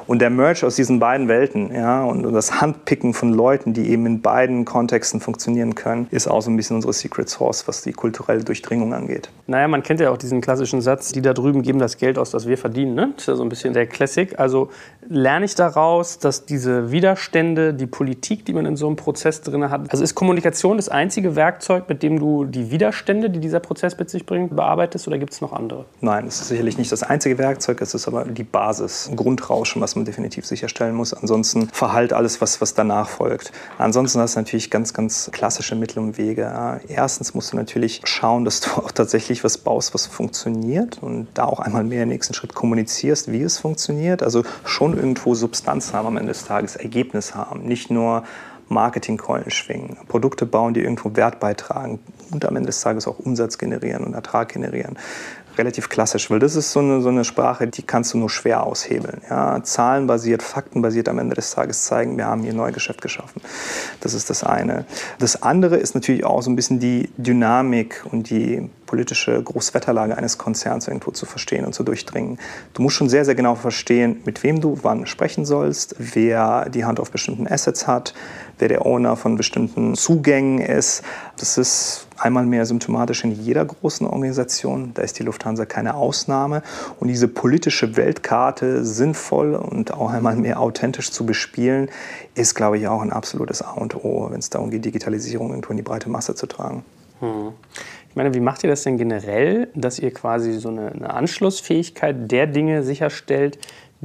Und der Merch aus diesen beiden Welten ja, und das Handpicken von Leuten, die eben in beiden Kontexten funktionieren können, ist auch so ein bisschen unsere Secret Source, was die kulturelle Durchdringung angeht. Naja, man kennt ja auch diesen klassischen Satz, die da drüben geben das Geld aus, das wir verdienen. Ne? Das ist ja so ein bisschen der Classic. Also lerne ich daraus, dass diese Widerstände, die Politik, die man in so einem Prozess drin hat, also ist Kommunikation das einzige Werkzeug, mit dem du die Widerstände, die dieser Prozess mit sich bringt, bearbeitest oder gibt es noch andere? Nein, es ist sicherlich nicht das einzige Werkzeug, es ist aber die Basis, ein Grundrauschen, was man definitiv sicherstellen muss. Ansonsten verhallt alles, was, was danach folgt. Ansonsten hast du natürlich ganz, ganz klassische Mittel und Wege. Erstens musst du natürlich schauen, dass du [laughs] auch tatsächlich was baust, was funktioniert und da auch einmal mehr im nächsten Schritt kommunizierst, wie es funktioniert. Also schon irgendwo Substanz haben am Ende des Tages, Ergebnis haben. Nicht nur Marketingkeulen schwingen, Produkte bauen, die irgendwo Wert beitragen und am Ende des Tages auch Umsatz generieren und Ertrag generieren relativ klassisch, weil das ist so eine, so eine Sprache, die kannst du nur schwer aushebeln. Ja? Zahlenbasiert, faktenbasiert am Ende des Tages zeigen, wir haben hier Neugeschäft geschaffen. Das ist das eine. Das andere ist natürlich auch so ein bisschen die Dynamik und die politische Großwetterlage eines Konzerns irgendwo zu verstehen und zu durchdringen. Du musst schon sehr, sehr genau verstehen, mit wem du wann sprechen sollst, wer die Hand auf bestimmten Assets hat, wer der Owner von bestimmten Zugängen ist. Das ist einmal mehr symptomatisch in jeder großen Organisation. Da ist die Lufthansa keine Ausnahme. Und diese politische Weltkarte sinnvoll und auch einmal mehr authentisch zu bespielen, ist, glaube ich, auch ein absolutes A und O, wenn es darum geht, Digitalisierung irgendwo in die breite Masse zu tragen. Hm. Ich meine, wie macht ihr das denn generell, dass ihr quasi so eine, eine Anschlussfähigkeit der Dinge sicherstellt,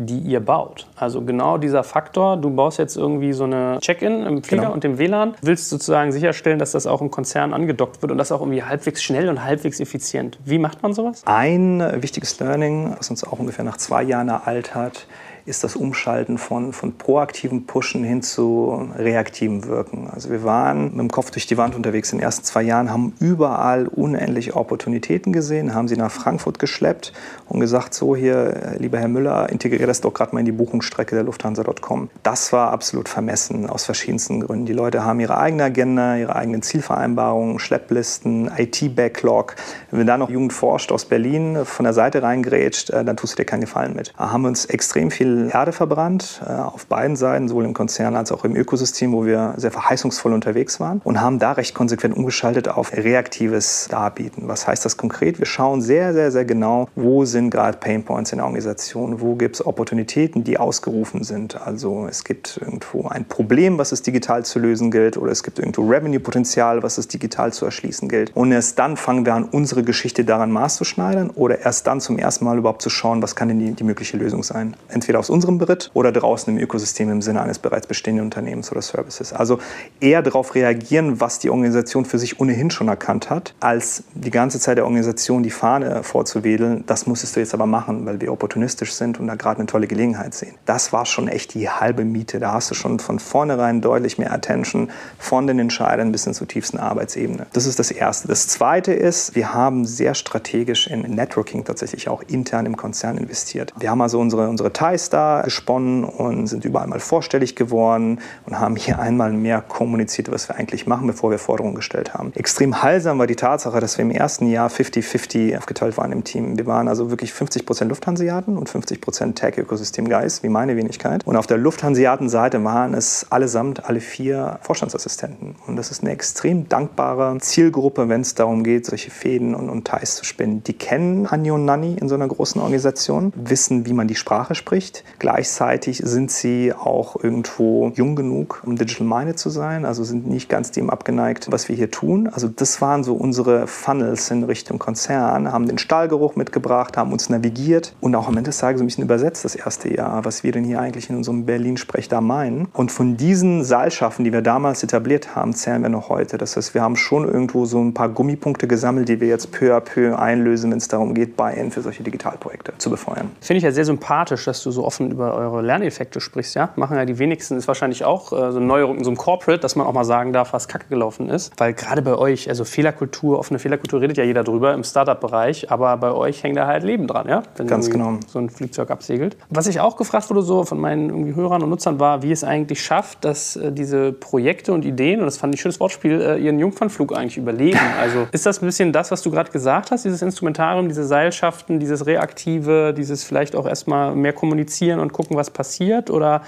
die ihr baut. Also genau dieser Faktor, du baust jetzt irgendwie so eine Check-in im Flieger genau. und im WLAN, willst sozusagen sicherstellen, dass das auch im Konzern angedockt wird und das auch irgendwie halbwegs schnell und halbwegs effizient. Wie macht man sowas? Ein wichtiges Learning, was uns auch ungefähr nach zwei Jahren ereilt hat, ist das Umschalten von, von proaktivem Pushen hin zu reaktivem Wirken. Also wir waren mit dem Kopf durch die Wand unterwegs in den ersten zwei Jahren, haben überall unendliche Opportunitäten gesehen, haben sie nach Frankfurt geschleppt und gesagt, so hier, lieber Herr Müller, integriere das doch gerade mal in die Buchungsstrecke der Lufthansa.com. Das war absolut vermessen aus verschiedensten Gründen. Die Leute haben ihre eigene Agenda, ihre eigenen Zielvereinbarungen, Schlepplisten, IT-Backlog. Wenn da noch Jugend forscht aus Berlin von der Seite reingrätscht, äh, dann tust du dir keinen Gefallen mit. Da haben uns extrem viel Erde verbrannt, äh, auf beiden Seiten, sowohl im Konzern als auch im Ökosystem, wo wir sehr verheißungsvoll unterwegs waren und haben da recht konsequent umgeschaltet auf reaktives Darbieten. Was heißt das konkret? Wir schauen sehr, sehr, sehr genau, wo sind gerade Painpoints in der Organisation, wo gibt es Opportunitäten, die ausgerufen sind. Also es gibt irgendwo ein Problem, was es digital zu lösen gilt oder es gibt irgendwo Revenue-Potenzial, was es digital zu erschließen gilt. Und erst dann fangen wir an, unsere Geschichte daran maßzuschneidern oder erst dann zum ersten Mal überhaupt zu schauen, was kann denn die, die mögliche Lösung sein. Entweder entweder aus unserem Beritt oder draußen im Ökosystem im Sinne eines bereits bestehenden Unternehmens oder Services. Also eher darauf reagieren, was die Organisation für sich ohnehin schon erkannt hat, als die ganze Zeit der Organisation die Fahne vorzuwedeln, das musstest du jetzt aber machen, weil wir opportunistisch sind und da gerade eine tolle Gelegenheit sehen. Das war schon echt die halbe Miete. Da hast du schon von vornherein deutlich mehr Attention von den Entscheidern bis hin zur tiefsten Arbeitsebene. Das ist das Erste. Das Zweite ist, wir haben sehr strategisch in Networking tatsächlich auch intern im Konzern investiert. Wir haben also unsere, unsere Ties da gesponnen und sind überall mal vorstellig geworden und haben hier einmal mehr kommuniziert, was wir eigentlich machen, bevor wir Forderungen gestellt haben. Extrem heilsam war die Tatsache, dass wir im ersten Jahr 50-50 aufgeteilt waren im Team. Wir waren also wirklich 50 Prozent Lufthanseaten und 50 Prozent Tech-Ökosystem-Guys, wie meine Wenigkeit. Und auf der Lufthanseaten-Seite waren es allesamt alle vier Vorstandsassistenten. Und das ist eine extrem dankbare Zielgruppe, wenn es darum geht, solche Fäden und, und Ties zu spinnen. Die kennen Hanni und Nanni in so einer großen Organisation, wissen, wie man die Sprache spricht. Gleichzeitig sind sie auch irgendwo jung genug, um digital minded zu sein, also sind nicht ganz dem abgeneigt, was wir hier tun. Also das waren so unsere Funnels in Richtung Konzern, haben den Stahlgeruch mitgebracht, haben uns navigiert und auch am Ende des Tages ein bisschen übersetzt das erste Jahr, was wir denn hier eigentlich in unserem Berlin-Sprech da meinen. Und von diesen Seilschaffen, die wir damals etabliert haben, zählen wir noch heute. Das heißt, wir haben schon irgendwo so ein paar Gummipunkte gesammelt, die wir jetzt peu à peu einlösen, wenn es darum geht, Buy-in für solche Digitalprojekte zu befeuern. Finde ich ja sehr sympathisch, dass du so offen über eure Lerneffekte sprichst. Ja? Machen ja die wenigsten, ist wahrscheinlich auch äh, so eine Neuerung in so einem Corporate, dass man auch mal sagen darf, was kacke gelaufen ist. Weil gerade bei euch, also Fehlerkultur, offene Fehlerkultur redet ja jeder drüber im Startup-Bereich, aber bei euch hängt da halt Leben dran, ja? Wenn Ganz genau. so ein Flugzeug absegelt. Was ich auch gefragt wurde so von meinen irgendwie Hörern und Nutzern war, wie es eigentlich schafft, dass äh, diese Projekte und Ideen, und das fand ich ein schönes Wortspiel, äh, ihren Jungfernflug eigentlich überlegen. [laughs] Also ist das ein bisschen das, was du gerade gesagt hast, dieses Instrumentarium, diese Seilschaften, dieses Reaktive, dieses vielleicht auch erstmal mehr kommunizieren und gucken, was passiert? Oder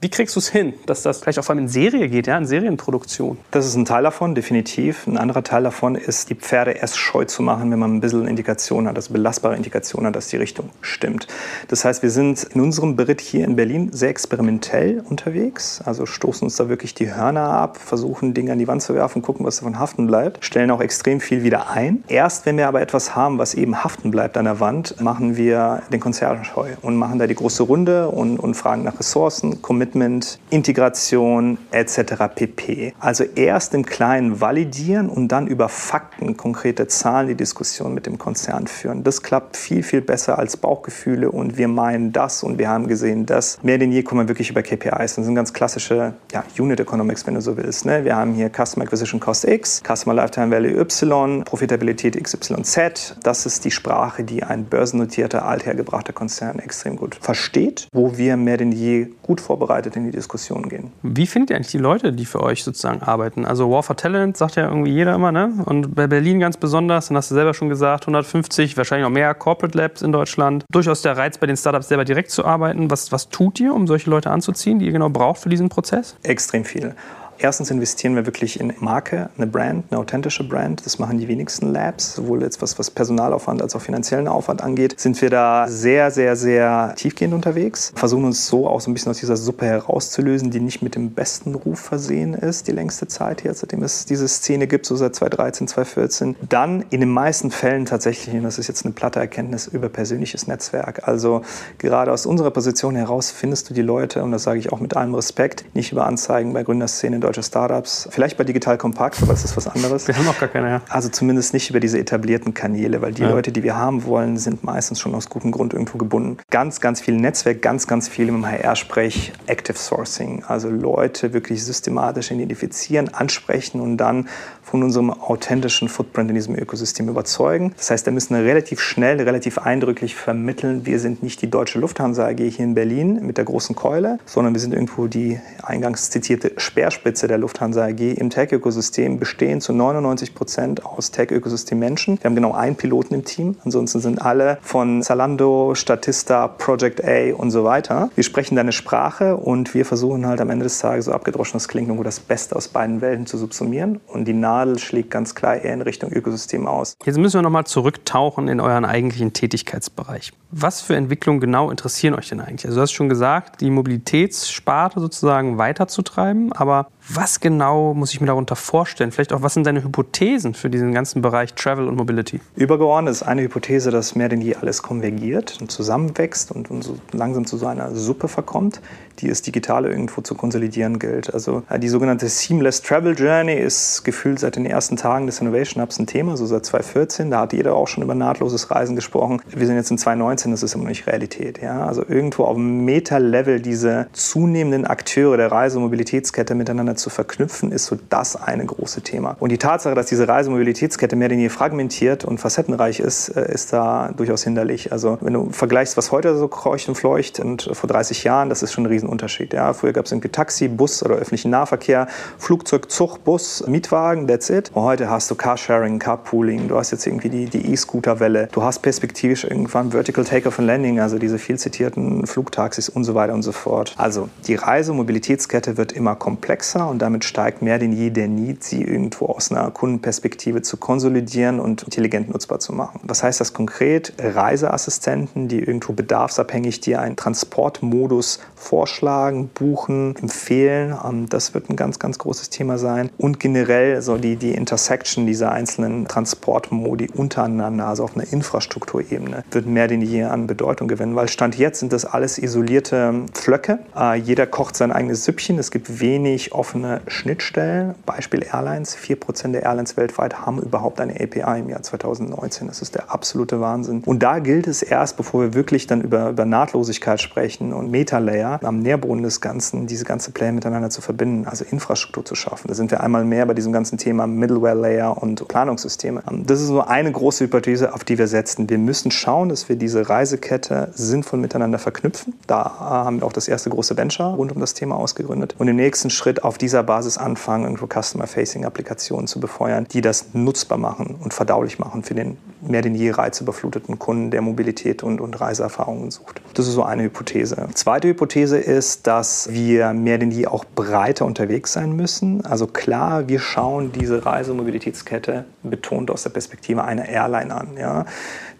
wie kriegst du es hin, dass das vielleicht auch vor allem in Serie geht, ja, in Serienproduktion? Das ist ein Teil davon, definitiv. Ein anderer Teil davon ist, die Pferde erst scheu zu machen, wenn man ein bisschen Indikation hat, also belastbare Indikation hat, dass die Richtung stimmt. Das heißt, wir sind in unserem Beritt hier in Berlin sehr experimentell unterwegs, also stoßen uns da wirklich die Hörner ab, versuchen Dinge an die Wand zu werfen, gucken, was davon haften bleibt, stellen auch extrem viel wieder ein. Erst wenn wir aber etwas haben, was eben haften bleibt an der Wand, machen wir den Konzern scheu und machen da die große Runde und, und fragen nach Ressourcen, Commitment, Integration etc. pp. Also erst im Kleinen validieren und dann über Fakten, konkrete Zahlen die Diskussion mit dem Konzern führen. Das klappt viel, viel besser als Bauchgefühle und wir meinen das und wir haben gesehen das. Mehr denn je kommen wir wirklich über KPIs. Das sind ganz klassische ja, Unit Economics, wenn du so willst. Ne? Wir haben hier Customer Acquisition Cost X, Customer Lifetime Value Y, Profitabilität XYZ. Das ist die Sprache, die ein börsennotierter, althergebrachter Konzern extrem gut versteht, wo wir mehr denn je gut vorbereitet in die Diskussion gehen. Wie findet ihr eigentlich die Leute, die für euch sozusagen arbeiten? Also War for Talent sagt ja irgendwie jeder immer, ne? Und bei Berlin ganz besonders, dann hast du selber schon gesagt, 150, wahrscheinlich noch mehr Corporate Labs in Deutschland. Durchaus der Reiz, bei den Startups selber direkt zu arbeiten. Was, was tut ihr, um solche Leute anzuziehen, die ihr genau braucht für diesen Prozess? Extrem viel. Erstens investieren wir wirklich in Marke, eine Brand, eine authentische Brand. Das machen die wenigsten Labs, sowohl jetzt was, was Personalaufwand als auch finanziellen Aufwand angeht. Sind wir da sehr, sehr, sehr tiefgehend unterwegs. Versuchen uns so auch so ein bisschen aus dieser Suppe herauszulösen, die nicht mit dem besten Ruf versehen ist, die längste Zeit jetzt, seitdem es diese Szene gibt, so seit 2013, 2014. Dann in den meisten Fällen tatsächlich, und das ist jetzt eine platte Erkenntnis, über persönliches Netzwerk. Also gerade aus unserer Position heraus findest du die Leute, und das sage ich auch mit allem Respekt, nicht über Anzeigen bei Gründerszenen deutsche Startups, vielleicht bei Digital Kompakt, aber das ist was anderes. Wir haben noch gar keine, ja. Also zumindest nicht über diese etablierten Kanäle, weil die ja. Leute, die wir haben wollen, sind meistens schon aus gutem Grund irgendwo gebunden. Ganz, ganz viel Netzwerk, ganz, ganz viel im HR-Sprech Active Sourcing, also Leute wirklich systematisch identifizieren, ansprechen und dann von unserem authentischen Footprint in diesem Ökosystem überzeugen. Das heißt, da müssen wir relativ schnell, relativ eindrücklich vermitteln, wir sind nicht die deutsche Lufthansa AG hier in Berlin mit der großen Keule, sondern wir sind irgendwo die eingangs zitierte Speerspitze der Lufthansa AG im Tech-Ökosystem, bestehen zu 99 Prozent aus Tech-Ökosystem-Menschen. Wir haben genau einen Piloten im Team, ansonsten sind alle von Zalando, Statista, Project A und so weiter. Wir sprechen deine Sprache und wir versuchen halt am Ende des Tages, so abgedroschen das klingt, irgendwo das Beste aus beiden Welten zu subsumieren und die Nadel schlägt ganz klar eher in Richtung Ökosystem aus. Jetzt müssen wir nochmal zurücktauchen in euren eigentlichen Tätigkeitsbereich. Was für Entwicklungen genau interessieren euch denn eigentlich? Also du hast schon gesagt, die Mobilitätssparte sozusagen weiterzutreiben, aber was genau muss ich mir darunter vorstellen? Vielleicht auch, was sind deine Hypothesen für diesen ganzen Bereich Travel und Mobility? Übergeordnet ist eine Hypothese, dass mehr denn je alles konvergiert und zusammenwächst und, und so langsam zu so einer Suppe verkommt, die es digital irgendwo zu konsolidieren gilt. Also äh, die sogenannte Seamless Travel Journey ist gefühlt seit den ersten Tagen des Innovation Hubs ein Thema, so seit 2014. Da hat jeder auch schon über nahtloses Reisen gesprochen. Wir sind jetzt in 2019, das ist immer noch nicht Realität. Ja? Also irgendwo auf dem Meta-Level diese zunehmenden Akteure der Reise- und Mobilitätskette miteinander zu verknüpfen, ist so das eine große Thema. Und die Tatsache, dass diese Reise- und Mobilitätskette mehr denn je fragmentiert und facettenreich ist, äh, ist da durchaus hinderlich. Also wenn du vergleichst, was heute so kreucht und fleucht und vor 30 Jahren, das ist schon ein Riesenunterschied. Ja? Früher gab es irgendwie Taxi, Bus oder öffentlichen Nahverkehr, Flugzeug, Zug, Bus, Mietwagen, that's it. Und heute hast du Carsharing, Carpooling, du hast jetzt irgendwie die, E-Scooter-Welle, du hast perspektivisch irgendwann Vertical Takeoff and Landing, also diese viel zitierten Flugtaxis und so weiter und so fort. Also die Reise- und Mobilitätskette wird immer komplexer und damit steigt mehr denn je der Need, sie irgendwo aus einer Kundenperspektive zu konsolidieren und intelligent nutzbar zu machen. Was heißt das konkret? Reiseassistenten, die irgendwo bedarfsabhängig dir einen Transportmodus vorschlagen, buchen, empfehlen. Ähm, das wird ein ganz, ganz großes Thema sein. Und generell so die, die Intersection dieser einzelnen Transportmodi untereinander, also auf einer Infrastrukturebene, wird mehr denn je an Bedeutung gewinnen, weil Stand jetzt sind das alles isolierte Pflöcke. Äh, jeder kocht sein eigenes Süppchen. Es gibt wenig offene Schnittstellen. Beispiel Airlines. 4% der Airlines weltweit haben überhaupt eine API im Jahr 2019. Das ist der absolute Wahnsinn. Und da gilt es erst, bevor wir wirklich dann über, über Nahtlosigkeit sprechen und Meta-Layer am Nährboden des Ganzen, diese ganze Player miteinander zu verbinden, also Infrastruktur zu schaffen. Da sind wir einmal mehr bei diesem ganzen Thema Middleware-Layer und Planungssysteme. Das ist nur eine große Hypothese, auf die wir setzen. Wir müssen schauen, dass wir diese Reisekette sinnvoll miteinander verknüpfen. Da haben wir auch das erste große Venture rund um das Thema ausgegründet. Und im nächsten Schritt auf dieser Basis anfangen, irgendwo Customer-Facing-Applikationen zu befeuern, die das nutzbar machen und verdaulich machen für den mehr denn je reizüberfluteten Kunden, der Mobilität und, und Reiseerfahrungen sucht. Das ist so eine Hypothese. Zweite Hypothese ist, dass wir mehr denn je auch breiter unterwegs sein müssen. Also klar, wir schauen diese Reisemobilitätskette betont aus der Perspektive einer Airline an. Ja.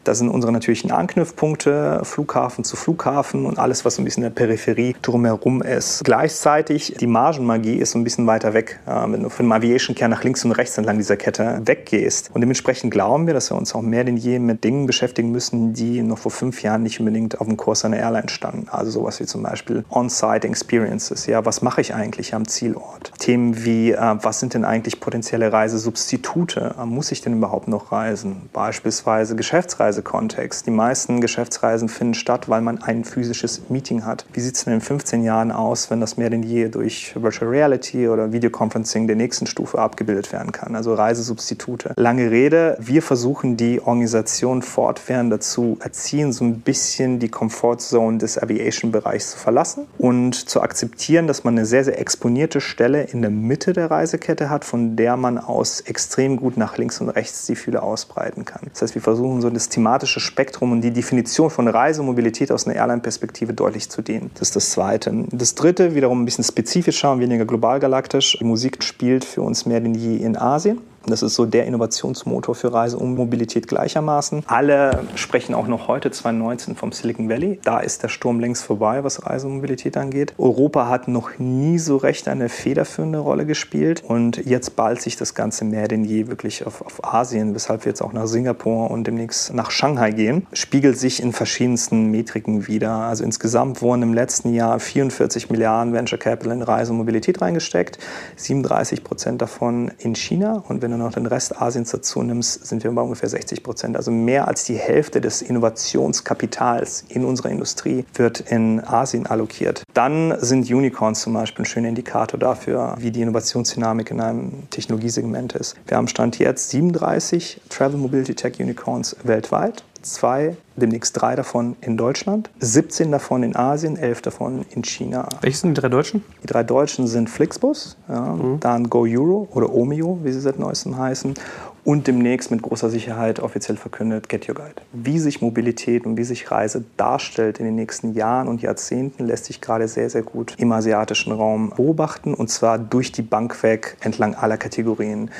Das sind unsere natürlichen Anknüpfpunkte, Flughafen zu Flughafen und alles, was so ein bisschen in der Peripherie drumherum ist. Gleichzeitig, die Margenmagie ist so ein bisschen weiter weg, wenn du von dem Aviation-Kern nach links und rechts entlang dieser Kette weggehst. Und dementsprechend glauben wir, dass wir uns auch mehr denn je mit Dingen beschäftigen müssen, die noch vor fünf Jahren nicht unbedingt auf dem Kurs einer Airline standen. Also sowas wie zum Beispiel On-Site Experiences. Ja, was mache ich eigentlich am Zielort? Themen wie, äh, was sind denn eigentlich potenzielle Reisesubstitute? Muss ich denn überhaupt noch reisen? Beispielsweise Geschäftsreise Kontext. Die meisten Geschäftsreisen finden statt, weil man ein physisches Meeting hat. Wie sieht es denn in 15 Jahren aus, wenn das mehr denn je durch Virtual Reality oder Videoconferencing der nächsten Stufe abgebildet werden kann? Also Reisesubstitute. Lange Rede, wir versuchen die Organisation fortwährend dazu erziehen, so ein bisschen die Comfortzone des Aviation-Bereichs zu verlassen und zu akzeptieren, dass man eine sehr, sehr exponierte Stelle in der Mitte der Reisekette hat, von der man aus extrem gut nach links und rechts die Fühler ausbreiten kann. Das heißt, wir versuchen so das thematische Spektrum und die Definition von Reisemobilität aus einer Airline-Perspektive deutlich zu dehnen. Das ist das Zweite. Das Dritte, wiederum ein bisschen spezifischer und weniger global galaktisch. Die Musik spielt für uns mehr denn je in Asien. Das ist so der Innovationsmotor für Reise und Mobilität gleichermaßen. Alle sprechen auch noch heute 2019 vom Silicon Valley. Da ist der Sturm längst vorbei, was Reise und Mobilität angeht. Europa hat noch nie so recht eine federführende Rolle gespielt und jetzt ballt sich das Ganze mehr denn je wirklich auf, auf Asien, weshalb wir jetzt auch nach Singapur und demnächst nach Shanghai gehen. Spiegelt sich in verschiedensten Metriken wieder. Also insgesamt wurden im letzten Jahr 44 Milliarden Venture Capital in Reise und Mobilität reingesteckt, 37 Prozent davon in China und wenn noch den Rest Asiens dazu nimmst, sind wir bei ungefähr 60 Prozent. Also mehr als die Hälfte des Innovationskapitals in unserer Industrie wird in Asien allokiert. Dann sind Unicorns zum Beispiel ein schöner Indikator dafür, wie die Innovationsdynamik in einem Technologiesegment ist. Wir haben Stand jetzt 37 Travel Mobility Tech Unicorns weltweit zwei, demnächst drei davon in Deutschland, 17 davon in Asien, 11 davon in China. Welche sind die drei Deutschen? Die drei Deutschen sind Flixbus, ja, mhm. dann Go Euro oder Omeo, wie sie seit neuestem heißen, und demnächst mit großer Sicherheit offiziell verkündet Get Your Guide. Wie sich Mobilität und wie sich Reise darstellt in den nächsten Jahren und Jahrzehnten, lässt sich gerade sehr, sehr gut im asiatischen Raum beobachten und zwar durch die Bank weg entlang aller Kategorien.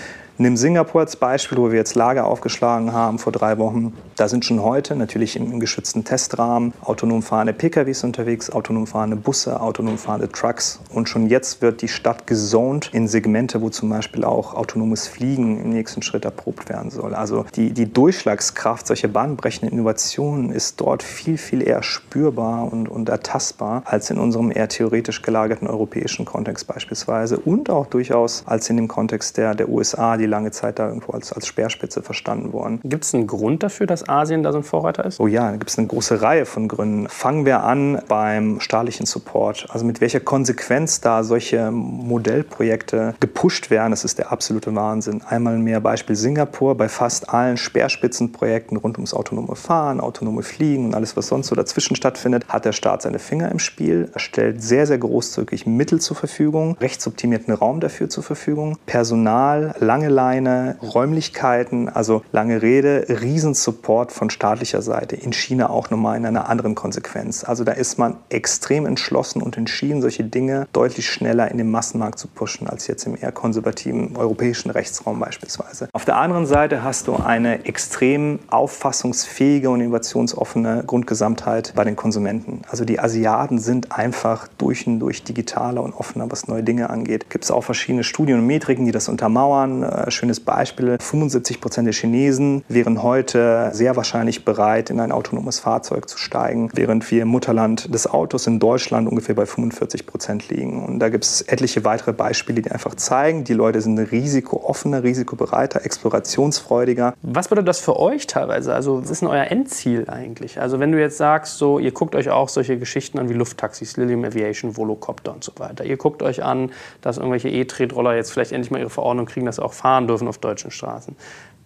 Nimm Singapur als Beispiel, wo wir jetzt Lager aufgeschlagen haben vor drei Wochen. Da sind schon heute natürlich im, im geschützten Testrahmen autonom fahrende PKWs unterwegs, autonom fahrende Busse, autonom fahrende Trucks. Und schon jetzt wird die Stadt gezoned in Segmente, wo zum Beispiel auch autonomes Fliegen im nächsten Schritt erprobt werden soll. Also die, die Durchschlagskraft solcher bahnbrechenden Innovationen ist dort viel, viel eher spürbar und, und ertastbar als in unserem eher theoretisch gelagerten europäischen Kontext beispielsweise und auch durchaus als in dem Kontext der, der USA, die lange Zeit da irgendwo als, als Speerspitze verstanden worden. Gibt es einen Grund dafür, dass Asien da so ein Vorreiter ist? Oh ja, da gibt es eine große Reihe von Gründen. Fangen wir an beim staatlichen Support. Also mit welcher Konsequenz da solche Modellprojekte gepusht werden, das ist der absolute Wahnsinn. Einmal mehr Beispiel Singapur. Bei fast allen Speerspitzenprojekten rund ums autonome Fahren, autonome Fliegen und alles, was sonst so dazwischen stattfindet, hat der Staat seine Finger im Spiel. Er stellt sehr, sehr großzügig Mittel zur Verfügung, rechtsoptimierten Raum dafür zur Verfügung, Personal, lange Leine, Räumlichkeiten, also lange Rede, Riesensupport von staatlicher Seite. In China auch nochmal in einer anderen Konsequenz. Also da ist man extrem entschlossen und entschieden, solche Dinge deutlich schneller in den Massenmarkt zu pushen, als jetzt im eher konservativen europäischen Rechtsraum beispielsweise. Auf der anderen Seite hast du eine extrem auffassungsfähige und innovationsoffene Grundgesamtheit bei den Konsumenten. Also die Asiaten sind einfach durch und durch digitaler und offener, was neue Dinge angeht. Gibt es auch verschiedene Studien und Metriken, die das untermauern. Schönes Beispiel, 75 Prozent der Chinesen wären heute sehr wahrscheinlich bereit, in ein autonomes Fahrzeug zu steigen, während wir im Mutterland des Autos in Deutschland ungefähr bei 45 Prozent liegen. Und da gibt es etliche weitere Beispiele, die einfach zeigen, die Leute sind risikooffener, risikobereiter, explorationsfreudiger. Was bedeutet das für euch teilweise? Also was ist denn euer Endziel eigentlich? Also wenn du jetzt sagst, so ihr guckt euch auch solche Geschichten an wie Lufttaxis, Lilium Aviation, Volocopter und so weiter. Ihr guckt euch an, dass irgendwelche E-Tretroller jetzt vielleicht endlich mal ihre Verordnung kriegen, dass auch fahren dürfen auf deutschen Straßen.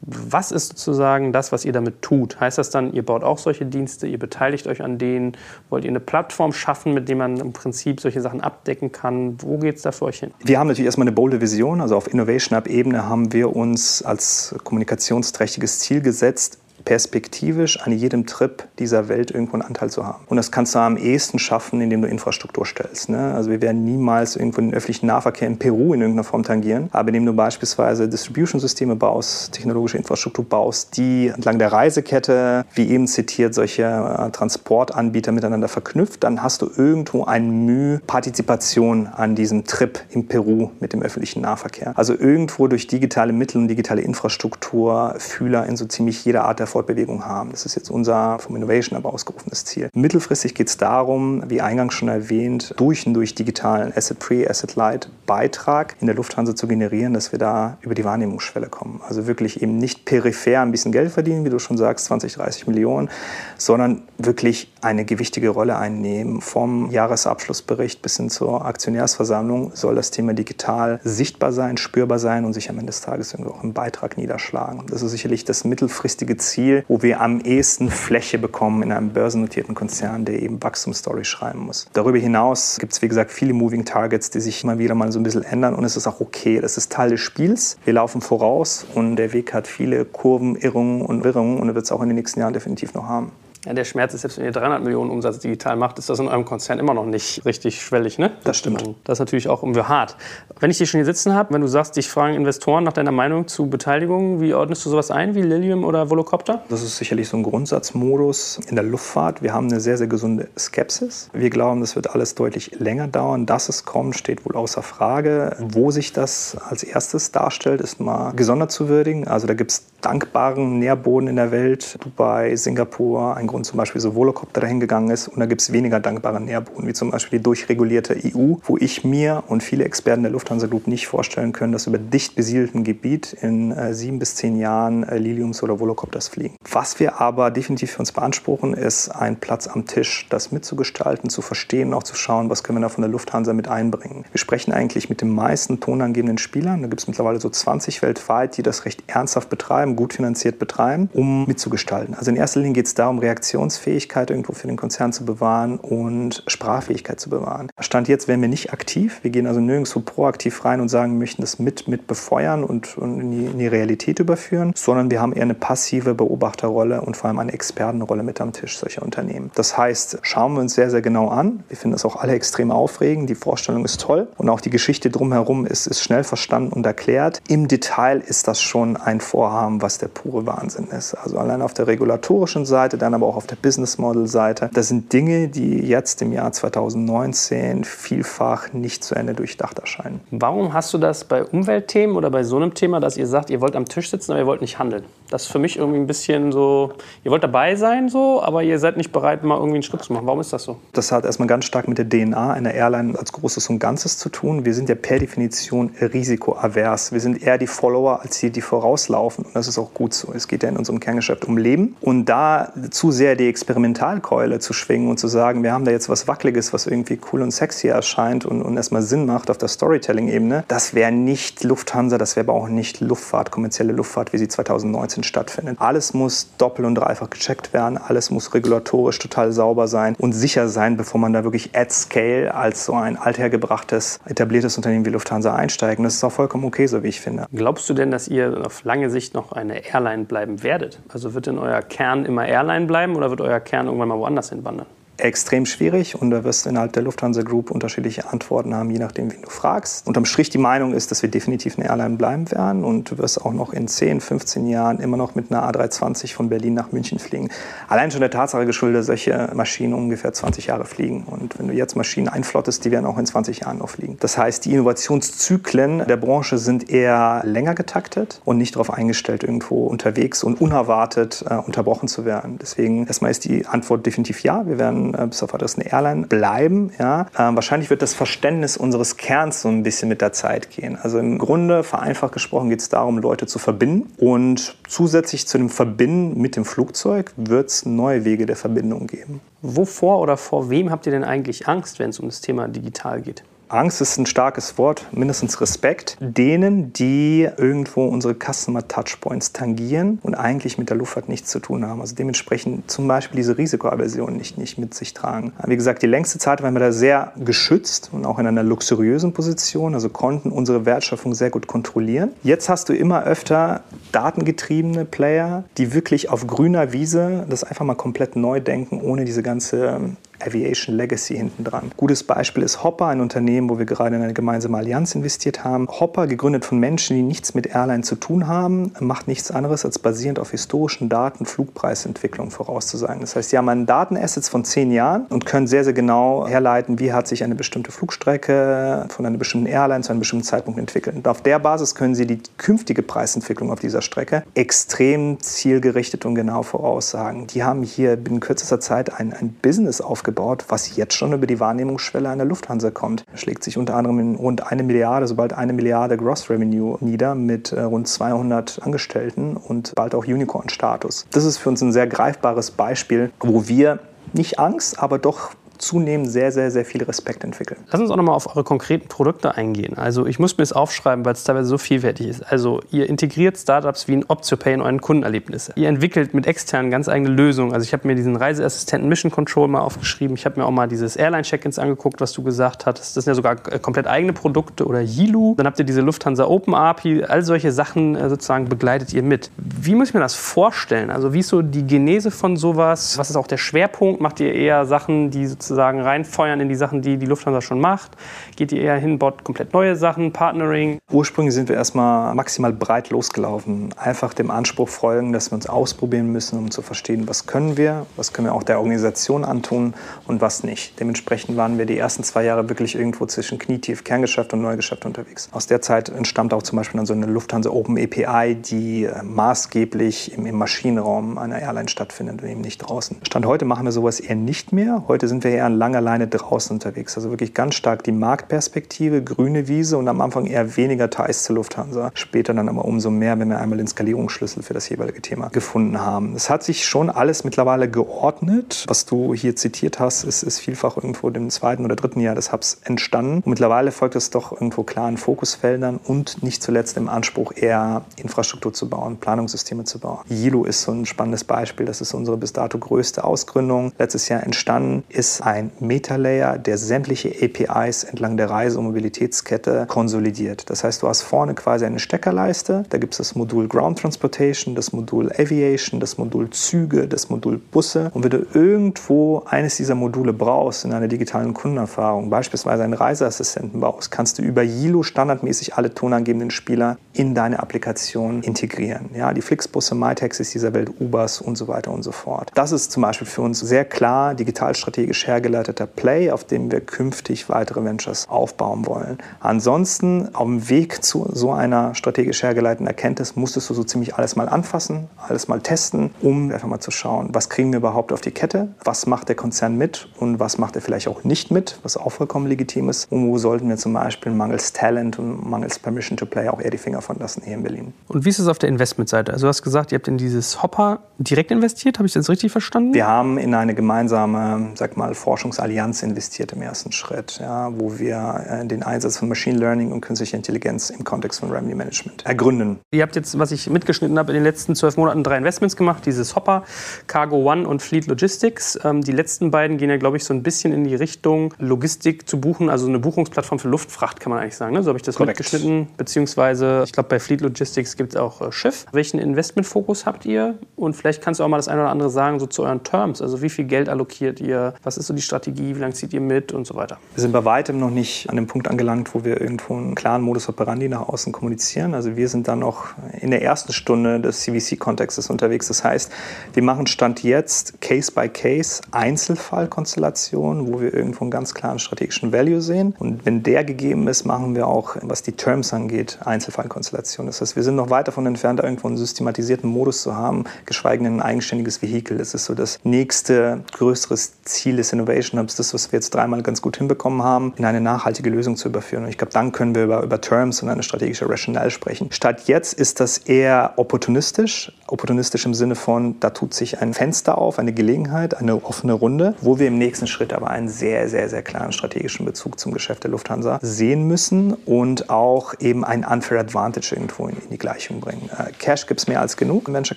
Was ist sozusagen das, was ihr damit tut? Heißt das dann, ihr baut auch solche Dienste, ihr beteiligt euch an denen? Wollt ihr eine Plattform schaffen, mit der man im Prinzip solche Sachen abdecken kann? Wo geht es da für euch hin? Wir haben natürlich erstmal eine bolde Vision. Also auf Innovation Hub-Ebene haben wir uns als kommunikationsträchtiges Ziel gesetzt, perspektivisch an jedem Trip dieser Welt irgendwo einen Anteil zu haben. Und das kannst du am ehesten schaffen, indem du Infrastruktur stellst. Ne? Also wir werden niemals irgendwo den öffentlichen Nahverkehr in Peru in irgendeiner Form tangieren, aber indem du beispielsweise Distribution-Systeme baust, technologische Infrastruktur baust, die entlang der Reisekette, wie eben zitiert, solche äh, Transportanbieter miteinander verknüpft, dann hast du irgendwo ein Mühe Partizipation an diesem Trip in Peru mit dem öffentlichen Nahverkehr. Also irgendwo durch digitale Mittel und digitale Infrastruktur Fühler in so ziemlich jeder Art der Fortbewegung haben. Das ist jetzt unser vom Innovation aber ausgerufenes Ziel. Mittelfristig geht es darum, wie eingangs schon erwähnt, durch und durch digitalen Asset-Free, Asset-Light Beitrag in der Lufthansa zu generieren, dass wir da über die Wahrnehmungsschwelle kommen. Also wirklich eben nicht peripher ein bisschen Geld verdienen, wie du schon sagst, 20, 30 Millionen, sondern wirklich eine gewichtige Rolle einnehmen. Vom Jahresabschlussbericht bis hin zur Aktionärsversammlung soll das Thema digital sichtbar sein, spürbar sein und sich am Ende des Tages irgendwie auch im Beitrag niederschlagen. Das ist sicherlich das mittelfristige Ziel Ziel, wo wir am ehesten Fläche bekommen in einem börsennotierten Konzern, der eben Wachstumsstory schreiben muss. Darüber hinaus gibt es, wie gesagt, viele Moving Targets, die sich immer wieder mal so ein bisschen ändern und es ist auch okay. Das ist Teil des Spiels. Wir laufen voraus und der Weg hat viele Kurven, Irrungen und Wirrungen und er wird es auch in den nächsten Jahren definitiv noch haben. Ja, der Schmerz ist, selbst wenn ihr 300 Millionen Umsatz digital macht, ist das in eurem Konzern immer noch nicht richtig schwellig, ne? Das stimmt. Das ist natürlich auch irgendwie hart. Wenn ich dich schon hier sitzen habe, wenn du sagst, dich fragen Investoren nach deiner Meinung zu Beteiligungen, wie ordnest du sowas ein, wie Lilium oder Volocopter? Das ist sicherlich so ein Grundsatzmodus in der Luftfahrt. Wir haben eine sehr, sehr gesunde Skepsis. Wir glauben, das wird alles deutlich länger dauern. Dass es kommt, steht wohl außer Frage. Wo sich das als erstes darstellt, ist mal gesondert zu würdigen. Also da gibt es dankbaren Nährboden in der Welt. Dubai, Singapur, ein Grund zum Beispiel so Volocopter dahin gegangen ist. Und da gibt es weniger dankbare Nährboden, wie zum Beispiel die durchregulierte EU, wo ich mir und viele Experten der Lufthansa Group nicht vorstellen können, dass über dicht besiedeltem Gebiet in äh, sieben bis zehn Jahren äh, Liliums oder Volocopters fliegen. Was wir aber definitiv für uns beanspruchen, ist ein Platz am Tisch, das mitzugestalten, zu verstehen auch zu schauen, was können wir da von der Lufthansa mit einbringen. Wir sprechen eigentlich mit den meisten tonangebenden Spielern. Da gibt es mittlerweile so 20 weltweit, die das recht ernsthaft betreiben, gut finanziert betreiben, um mitzugestalten. Also in erster Linie geht es darum, Reaktionsfähigkeit irgendwo für den Konzern zu bewahren und Sprachfähigkeit zu bewahren. Stand jetzt wären wir nicht aktiv. Wir gehen also nirgendwo proaktiv rein und sagen, wir möchten das mit, mit befeuern und, und in, die, in die Realität überführen, sondern wir haben eher eine passive Beobachterrolle und vor allem eine Expertenrolle mit am Tisch solcher Unternehmen. Das heißt, schauen wir uns sehr, sehr genau an. Wir finden das auch alle extrem aufregend. Die Vorstellung ist toll und auch die Geschichte drumherum ist, ist schnell verstanden und erklärt. Im Detail ist das schon ein Vorhaben, was der pure Wahnsinn ist. Also allein auf der regulatorischen Seite, dann aber auch auf der Business Model Seite. Das sind Dinge, die jetzt im Jahr 2019 vielfach nicht zu Ende durchdacht erscheinen. Warum hast du das bei Umweltthemen oder bei so einem Thema, dass ihr sagt, ihr wollt am Tisch sitzen, aber ihr wollt nicht handeln? Das ist für mich irgendwie ein bisschen so, ihr wollt dabei sein so, aber ihr seid nicht bereit, mal irgendwie einen Schritt zu machen. Warum ist das so? Das hat erstmal ganz stark mit der DNA einer Airline als Großes und Ganzes zu tun. Wir sind ja per Definition risikoavers. Wir sind eher die Follower als die, die vorauslaufen. Und das ist auch gut so. Es geht ja in unserem Kerngeschäft um Leben. Und da zu sehr die Experimentalkeule zu schwingen und zu sagen, wir haben da jetzt was Wackeliges, was irgendwie cool und sexy erscheint und, und erstmal Sinn macht auf der Storytelling-Ebene, das wäre nicht Lufthansa, das wäre aber auch nicht Luftfahrt, kommerzielle Luftfahrt, wie sie 2019 stattfindet. Alles muss doppelt und dreifach gecheckt werden, alles muss regulatorisch total sauber sein und sicher sein, bevor man da wirklich at scale als so ein althergebrachtes, etabliertes Unternehmen wie Lufthansa einsteigt. Und das ist auch vollkommen okay, so wie ich finde. Glaubst du denn, dass ihr auf lange Sicht noch eine Airline bleiben werdet? Also wird denn euer Kern immer Airline bleiben oder wird euer Kern irgendwann mal woanders hinwandern? Extrem schwierig und da wirst du innerhalb der Lufthansa Group unterschiedliche Antworten haben, je nachdem, wen du fragst. Unterm Strich die Meinung ist, dass wir definitiv eine Airline bleiben werden und du wirst auch noch in 10, 15 Jahren immer noch mit einer A320 von Berlin nach München fliegen. Allein schon der Tatsache geschuldet, solche Maschinen ungefähr 20 Jahre fliegen. Und wenn du jetzt Maschinen einflottest, die werden auch in 20 Jahren noch fliegen. Das heißt, die Innovationszyklen der Branche sind eher länger getaktet und nicht darauf eingestellt, irgendwo unterwegs und unerwartet äh, unterbrochen zu werden. Deswegen erstmal ist die Antwort definitiv ja. Wir werden äh, bis auf weiteres Airline bleiben. Ja. Ähm, wahrscheinlich wird das Verständnis unseres Kerns so ein bisschen mit der Zeit gehen. Also im Grunde, vereinfacht gesprochen, geht es darum, Leute zu verbinden. Und zusätzlich zu dem Verbinden mit dem Flugzeug wird es neue Wege der Verbindung geben. Wovor oder vor wem habt ihr denn eigentlich Angst, wenn es um das Thema digital geht? Angst ist ein starkes Wort, mindestens Respekt. Denen, die irgendwo unsere Customer Touchpoints tangieren und eigentlich mit der Luftfahrt nichts zu tun haben. Also dementsprechend zum Beispiel diese Risikoaversion nicht, nicht mit sich tragen. Wie gesagt, die längste Zeit waren wir da sehr geschützt und auch in einer luxuriösen Position, also konnten unsere Wertschöpfung sehr gut kontrollieren. Jetzt hast du immer öfter datengetriebene Player, die wirklich auf grüner Wiese das einfach mal komplett neu denken, ohne diese ganze Aviation Legacy hinten dran. Gutes Beispiel ist Hopper, ein Unternehmen, wo wir gerade in eine gemeinsame Allianz investiert haben. Hopper, gegründet von Menschen, die nichts mit Airline zu tun haben, macht nichts anderes, als basierend auf historischen Daten Flugpreisentwicklung vorauszusagen. Das heißt, sie haben einen Datenassets von zehn Jahren und können sehr, sehr genau herleiten, wie hat sich eine bestimmte Flugstrecke von einer bestimmten Airline zu einem bestimmten Zeitpunkt entwickelt. Und auf der Basis können sie die künftige Preisentwicklung auf dieser Strecke extrem zielgerichtet und genau voraussagen. Die haben hier binnen kürzester Zeit ein, ein Business aufgebaut, aufgebaut, was jetzt schon über die Wahrnehmungsschwelle einer Lufthansa kommt. Schlägt sich unter anderem in rund eine Milliarde, sobald eine Milliarde Gross Revenue nieder mit äh, rund 200 Angestellten und bald auch Unicorn-Status. Das ist für uns ein sehr greifbares Beispiel, wo wir nicht Angst, aber doch zunehmend sehr, sehr, sehr viel Respekt entwickeln. Lass uns auch nochmal auf eure konkreten Produkte eingehen. Also ich muss mir das aufschreiben, weil es teilweise so vielfältig ist. Also ihr integriert Startups wie ein OptioPay in euren Kundenerlebnisse. Ihr entwickelt mit externen ganz eigene Lösungen. Also ich habe mir diesen Reiseassistenten Mission Control mal aufgeschrieben. Ich habe mir auch mal dieses Airline-Check-ins angeguckt, was du gesagt hattest. Das sind ja sogar äh, komplett eigene Produkte oder Yilu. Dann habt ihr diese Lufthansa Open API. All solche Sachen äh, sozusagen begleitet ihr mit. Wie muss ich mir das vorstellen? Also wie ist so die Genese von sowas? Was ist auch der Schwerpunkt? Macht ihr eher Sachen, die sozusagen sozusagen reinfeuern in die Sachen, die die Lufthansa schon macht? Geht ihr eher hin, baut komplett neue Sachen, Partnering? Ursprünglich sind wir erstmal maximal breit losgelaufen. Einfach dem Anspruch folgen, dass wir uns ausprobieren müssen, um zu verstehen, was können wir, was können wir auch der Organisation antun und was nicht. Dementsprechend waren wir die ersten zwei Jahre wirklich irgendwo zwischen Knietief Kerngeschäft und Neugeschäft unterwegs. Aus der Zeit entstammt auch zum Beispiel dann so eine Lufthansa Open API, die äh, maßgeblich im, Maschinenraum einer Airline stattfindet und eben nicht draußen. Stand heute machen wir sowas eher nicht mehr. Heute sind wir eher an langer draußen unterwegs. Also wirklich ganz stark die Marktperspektive, grüne Wiese und am Anfang eher weniger Ties zur Lufthansa. Später dann aber umso mehr, wenn wir einmal den Skalierungsschlüssel für das jeweilige Thema gefunden haben. Es hat sich schon alles mittlerweile geordnet. Was du hier zitiert hast, ist, ist vielfach irgendwo im zweiten oder dritten Jahr des Hubs entstanden. Und mittlerweile folgt es doch irgendwo klaren Fokusfeldern und nicht zuletzt im Anspruch, eher Infrastruktur zu bauen, Planungssysteme zu bauen. Yilo ist so ein spannendes Beispiel. Das ist unsere bis dato größte Ausgründung. Letztes Jahr entstanden ist ein Meta-Layer, der sämtliche APIs entlang der Reise- und Mobilitätskette konsolidiert. Das heißt, du hast vorne quasi eine Steckerleiste. Da gibt es das Modul Ground Transportation, das Modul Aviation, das Modul Züge, das Modul Busse. Und wenn du irgendwo eines dieser Module brauchst in einer digitalen Kundenerfahrung, beispielsweise einen Reiseassistenten baust, kannst du über Yilo standardmäßig alle tonangebenden Spieler in deine Applikation integrieren. Ja, die Flixbusse, MyTaxis dieser Welt, Ubers und so weiter und so fort. Das ist zum Beispiel für uns sehr klar digitalstrategisch hergeleiteter Play, auf dem wir künftig weitere Ventures aufbauen wollen. Ansonsten auf dem Weg zu so einer strategisch hergeleiteten Erkenntnis musstest du so ziemlich alles mal anfassen, alles mal testen, um einfach mal zu schauen, was kriegen wir überhaupt auf die Kette, was macht der Konzern mit und was macht er vielleicht auch nicht mit, was auch vollkommen legitim ist und wo sollten wir zum Beispiel mangels Talent und mangels Permission to Play auch eher die Finger von lassen hier in Berlin. Und wie ist es auf der Investmentseite? Also du hast gesagt, ihr habt in dieses Hopper direkt investiert, habe ich das richtig verstanden? Wir haben in eine gemeinsame, sag mal, Forschungsallianz investiert im ersten Schritt, ja, wo wir äh, den Einsatz von Machine Learning und künstlicher Intelligenz im Kontext von Revenue Management ergründen. Ihr habt jetzt, was ich mitgeschnitten habe, in den letzten zwölf Monaten drei Investments gemacht, dieses Hopper, Cargo One und Fleet Logistics. Ähm, die letzten beiden gehen ja, glaube ich, so ein bisschen in die Richtung Logistik zu buchen, also eine Buchungsplattform für Luftfracht, kann man eigentlich sagen. Ne? So habe ich das Korrekt. mitgeschnitten. Beziehungsweise, ich glaube, bei Fleet Logistics gibt es auch äh, Schiff. Welchen Investmentfokus habt ihr? Und vielleicht kannst du auch mal das eine oder andere sagen, so zu euren Terms. Also wie viel Geld allokiert ihr? Was ist so die Strategie? Wie lange zieht ihr mit und so weiter? Wir sind bei weitem noch nicht an dem Punkt angelangt, wo wir irgendwo einen klaren Modus operandi nach außen kommunizieren. Also wir sind dann noch in der ersten Stunde des CVC-Kontextes unterwegs. Das heißt, wir machen Stand jetzt Case-by-Case Einzelfallkonstellationen, wo wir irgendwo einen ganz klaren strategischen Value sehen. Und wenn der gegeben ist, machen wir auch, was die Terms angeht, Einzelfallkonstellationen. Das heißt, wir sind noch weit davon entfernt, irgendwo einen systematisierten Modus zu haben, geschweige denn ein eigenständiges Vehikel. Das ist so das nächste größere Ziel des Innovation Hubs, das, was wir jetzt dreimal ganz gut hinbekommen haben, in eine nachhaltige Lösung zu überführen. Und ich glaube, dann können wir über, über Terms und eine strategische Rationale sprechen. Statt jetzt ist das eher opportunistisch. Opportunistisch im Sinne von, da tut sich ein Fenster auf, eine Gelegenheit, eine offene Runde, wo wir im nächsten Schritt aber einen sehr, sehr, sehr klaren strategischen Bezug zum Geschäft der Lufthansa sehen müssen und auch eben ein unfair advantage irgendwo in, in die Gleichung bringen. Äh, Cash gibt es mehr als genug im Venture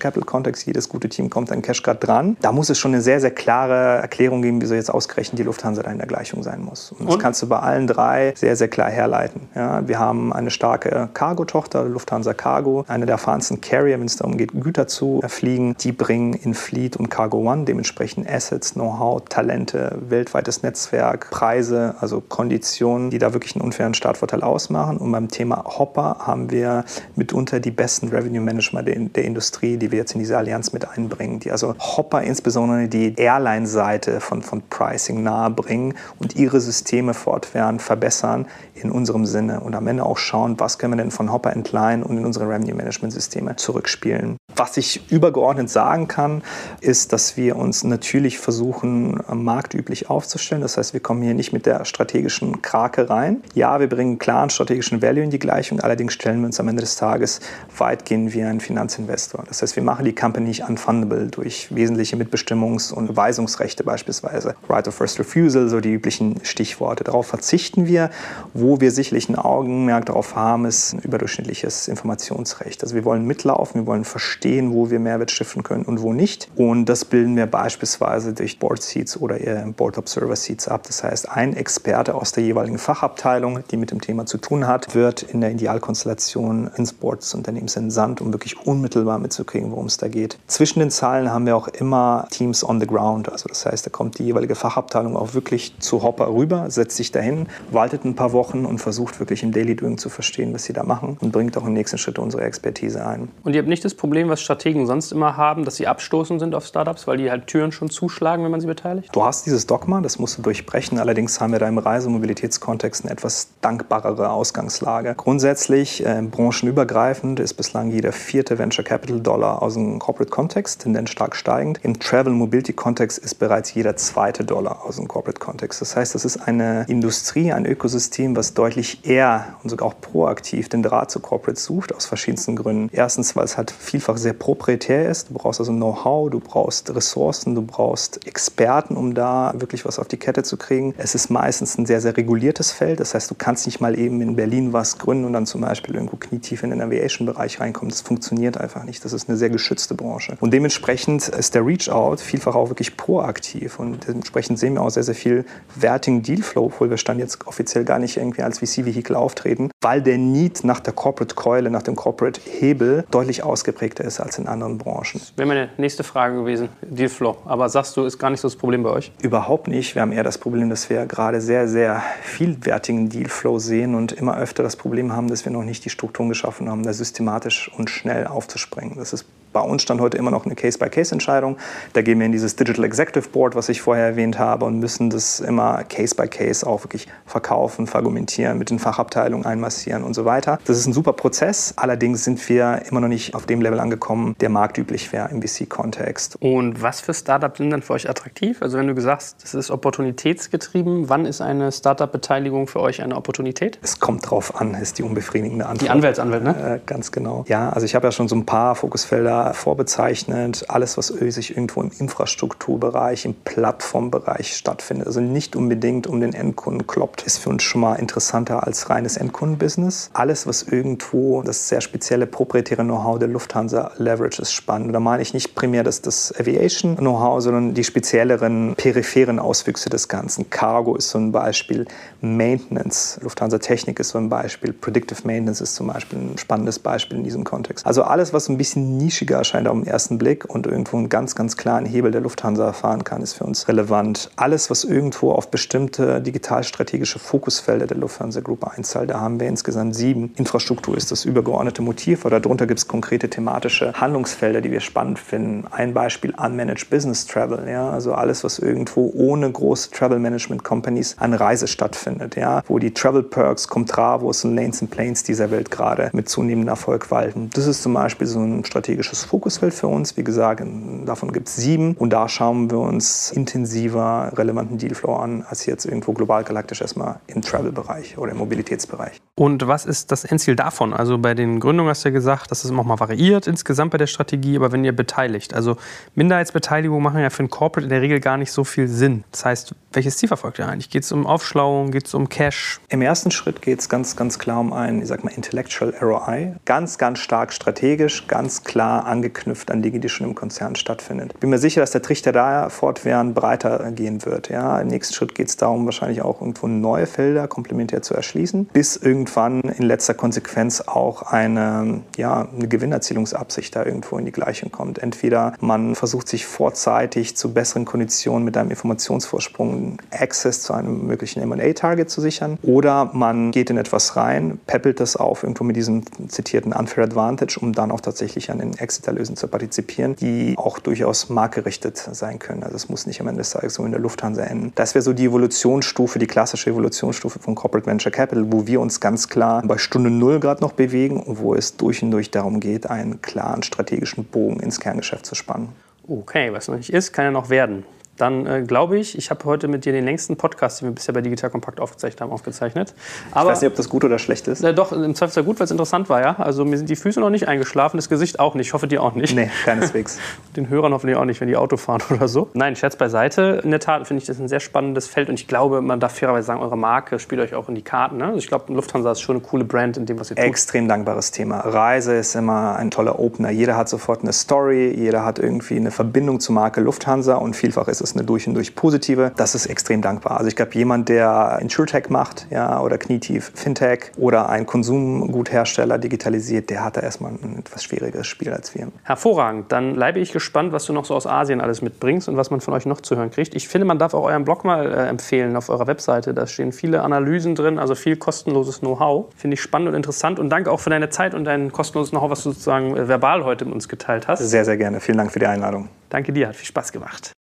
Capital Kontext. Jedes gute Team kommt an Cash gerade dran. Da muss es schon eine sehr, sehr klare Erklärung geben, wieso jetzt ausgerechnet die Lufthansa da in der Gleichung sein muss. Und das Und? kannst du bei allen drei sehr, sehr klar herleiten. Ja, wir haben eine starke Cargo-Tochter, Lufthansa Cargo, eine der erfahrensten Carrier, wenn es darum geht, Güter zu fliegen. Die bringen in Fleet und Cargo One dementsprechend Assets, Know-how, Talente, weltweites Netzwerk, Preise, also Konditionen, die da wirklich einen unfairen Startvorteil ausmachen. Und beim Thema Hopper haben wir mitunter die besten Revenue Manager der, der Industrie, die wir jetzt in diese Allianz mit einbringen, die also Hopper insbesondere die Airline-Seite von, von Pricing nahebringen und ihre Systeme fortwährend verbessern in unserem Sinne und am Ende auch schauen, was können wir denn von Hopper entleihen und in unsere Revenue-Management-Systeme zurückspielen. Was ich übergeordnet sagen kann, ist, dass wir uns natürlich versuchen, marktüblich aufzustellen. Das heißt, wir kommen hier nicht mit der strategischen Krake rein. Ja, wir bringen klaren strategischen Value in die Gleichung, allerdings stellen wir uns am Ende des Tages weitgehend wie ein Finanzinvestor. Das heißt, wir machen die Company nicht unfundable durch wesentliche Mitbestimmungs- und Weisungsrechte beispielsweise. Right of First Refusal, so die üblichen Stichworte. Darauf verzichten wir. Wo wir sicherlich ein Augenmerk darauf haben, ist ein überdurchschnittliches Informationsrecht. Also wir wollen mitlaufen, wir wollen verstehen, wo wir Mehrwert stiften können und wo nicht. Und das bilden wir beispielsweise durch Board Seats oder Board Observer Seats ab. Das heißt, ein Experte aus der jeweiligen Fachabteilung, die mit dem Thema zu tun hat, wird in der Idealkonstellation ins Board des Unternehmens entsandt, um wirklich unmittelbar mitzukriegen, worum es da geht. Zwischen den Zahlen haben wir auch immer Teams on the ground. Also das heißt, da kommt die jeweilige Fachabteilung auch wirklich zu Hopper rüber, setzt sich dahin, waltet ein paar Wochen und versucht wirklich im Daily Doing zu verstehen, was sie da machen und bringt auch im nächsten Schritt unsere Expertise ein. Und ihr habt nicht das Problem, was Strategen sonst immer haben, dass sie abstoßen sind auf Startups, weil die halt Türen schon zuschlagen, wenn man sie beteiligt? Du hast dieses Dogma, das musst du durchbrechen. Allerdings haben wir da im Reisemobilitätskontext ein etwas dankbarere Ausgangslage. Grundsätzlich, äh, branchenübergreifend, ist bislang jeder vierte Venture Capital Dollar aus dem Corporate Kontext, Tendenz stark steigend. Im Travel Mobility Kontext ist bereits jeder zweite Dollar aus dem Corporate Kontext. Das heißt, das ist eine Industrie, ein Ökosystem, was deutlich eher und sogar auch proaktiv den Draht zu Corporate sucht, aus verschiedensten Gründen. Erstens, weil es halt vielfach sehr proprietär ist. Du brauchst also Know-how, du brauchst Ressourcen, du brauchst Experten, um da wirklich was auf die Kette zu kriegen. Es ist meistens ein sehr, sehr reguliertes Feld. Das heißt, du kannst nicht mal eben in Berlin was gründen und dann zum Beispiel irgendwo knietief in den Aviation-Bereich reinkommen. Das funktioniert einfach nicht. Das ist eine sehr geschützte Branche. Und dementsprechend ist der Reach-Out vielfach auch wirklich proaktiv. Und dementsprechend sehen wir auch sehr, sehr viel wertigen Dealflow, obwohl wir Stand jetzt offiziell gar nicht irgendwie als VC-Vehikel auftreten, weil der Need nach der Corporate-Keule, nach dem Corporate-Hebel deutlich ausgeprägter ist als in anderen Branchen. Das wäre meine nächste Frage gewesen, Dealflow. Aber sagst du, ist gar nicht so das Problem bei euch? Überhaupt nicht. Wir haben eher das Problem, dass wir gerade sehr, sehr vielwertigen Dealflow sehen und immer öfter das Problem haben, dass wir noch nicht die Strukturen geschaffen haben, da systematisch und schnell aufzuspringen. Das ist bei uns stand heute immer noch eine Case-by-Case-Entscheidung. Da gehen wir in dieses Digital Executive Board, was ich vorher erwähnt habe, und müssen das immer Case-by-Case -case auch wirklich verkaufen, verargumentieren, mit den Fachabteilungen einmassieren und so weiter. Das ist ein super Prozess. Allerdings sind wir immer noch nicht auf dem Level angekommen, der marktüblich wäre im VC-Kontext. Und was für Startups sind dann für euch attraktiv? Also wenn du gesagt hast, das ist opportunitätsgetrieben, wann ist eine Startup-Beteiligung für euch eine Opportunität? Es kommt drauf an, ist die unbefriedigende Antwort. Die Anwältsanwälte, ne? Äh, ganz genau. Ja, also ich habe ja schon so ein paar Fokusfelder vorbezeichnet, alles, was sich irgendwo im Infrastrukturbereich, im Plattformbereich stattfindet. Also nicht unbedingt um den Endkunden kloppt, ist für uns schon mal interessanter als reines Endkundenbusiness. Alles, was irgendwo das sehr spezielle proprietäre Know-how der Lufthansa leverage, ist spannend. Da meine ich nicht primär das, das Aviation-Know-how, sondern die spezielleren peripheren Auswüchse des Ganzen. Cargo ist so ein Beispiel, Maintenance, Lufthansa Technik ist so ein Beispiel, Predictive Maintenance ist zum Beispiel ein spannendes Beispiel in diesem Kontext. Also alles, was ein bisschen nischiger erscheint auf den ersten Blick und irgendwo einen ganz, ganz klaren Hebel der Lufthansa erfahren kann, ist für uns relevant. Alles, was irgendwo auf bestimmte digitalstrategische Fokusfelder der Lufthansa Group einzahlt, da haben wir insgesamt sieben. Infrastruktur ist das übergeordnete Motiv, aber darunter gibt es konkrete thematische Handlungsfelder, die wir spannend finden. Ein Beispiel Unmanaged Business Travel, ja, also alles, was irgendwo ohne große Travel Management Companies an Reise stattfindet, ja, wo die Travel Perks, Comtravos und Lanes and Planes dieser Welt gerade mit zunehmendem Erfolg walten. Das ist zum Beispiel so ein strategisches Fokusfeld für uns. Wie gesagt, davon gibt es sieben und da schauen wir uns intensiver relevanten Dealflow an, als jetzt irgendwo global galaktisch erstmal im Travel-Bereich oder im Mobilitätsbereich. Und was ist das Endziel davon? Also bei den Gründungen hast du ja gesagt, dass es immer mal variiert insgesamt bei der Strategie, aber wenn ihr beteiligt, also Minderheitsbeteiligung machen ja für ein Corporate in der Regel gar nicht so viel Sinn. Das heißt, welches Ziel verfolgt ihr eigentlich? Geht es um Aufschlauung, geht es um Cash? Im ersten Schritt geht es ganz, ganz klar um ein, ich sag mal, Intellectual ROI. Ganz, ganz stark strategisch, ganz klar angeknüpft an Dinge, die schon im Konzern stattfinden. Bin mir sicher, dass der Trichter da fortwährend breiter gehen wird. Ja, Im nächsten Schritt geht es darum, wahrscheinlich auch irgendwo neue Felder komplementär zu erschließen, bis irgendwann in letzter Konsequenz auch eine, ja, eine Gewinnerzielungsabsicht da irgendwo in die Gleichung kommt. Entweder man versucht sich vorzeitig zu besseren Konditionen mit einem Informationsvorsprung Access zu einem möglichen M&A-Target zu sichern oder man geht in etwas rein, peppelt das auf irgendwo mit diesem zitierten Unfair Advantage, um dann auch tatsächlich an den Exit-Erlösen zu partizipieren, die auch durchaus markgerichtet sein können. Also es muss nicht am Ende des Tages so in der Lufthansa enden. Das wäre so die Evolutionsstufe, die klassische Evolutionsstufe von Corporate Venture Capital, wo wir uns ganz klar bei Stunde Null gerade noch bewegen, wo es durch und durch darum geht, einen klaren strategischen Bogen ins Kerngeschäft zu spannen. Okay, was noch nicht ist, kann ja noch werden dann äh, glaube ich, ich habe heute mit dir den längsten Podcast, den wir bisher bei Digital Kompakt aufgezeichnet haben, aufgezeichnet. Aber, ich weiß nicht, ob das gut oder schlecht ist. Äh, doch, im Zweifelsfall gut, weil es interessant war, ja. Also mir sind die Füße noch nicht eingeschlafen, das Gesicht auch nicht. Ich hoffe, dir auch nicht. Nee, keineswegs. [laughs] den Hörern hoffentlich auch nicht, wenn die Auto fahren [laughs] oder so. Nein, Scherz beiseite. In der Tat finde ich das ein sehr spannendes Feld und ich glaube, man darf fairerweise sagen, eure Marke spielt euch auch in die Karten. Ne? Also ich glaube, Lufthansa ist schon eine coole Brand in dem, was ihr tut. Extrem dankbares Thema. Reise ist immer ein toller Opener. Jeder hat sofort eine Story, jeder hat irgendwie eine Verbindung zur Marke Lufthansa und vielfach ist es eine durch und durch Positive. Das ist extrem dankbar. Also ich glaube, jemand, der Insurtech macht ja, oder knietief Fintech oder ein Konsumguthersteller digitalisiert, der hat da erstmal ein etwas schwierigeres Spiel als wir. Hervorragend. Dann bleibe ich gespannt, was du noch so aus Asien alles mitbringst und was man von euch noch zu hören kriegt. Ich finde, man darf auch euren Blog mal äh, empfehlen auf eurer Webseite. Da stehen viele Analysen drin, also viel kostenloses Know-how. Finde ich spannend und interessant. Und danke auch für deine Zeit und dein kostenloses Know-how, was du sozusagen äh, verbal heute mit uns geteilt hast. Sehr, sehr gerne. Vielen Dank für die Einladung. Danke dir, hat viel Spaß gemacht.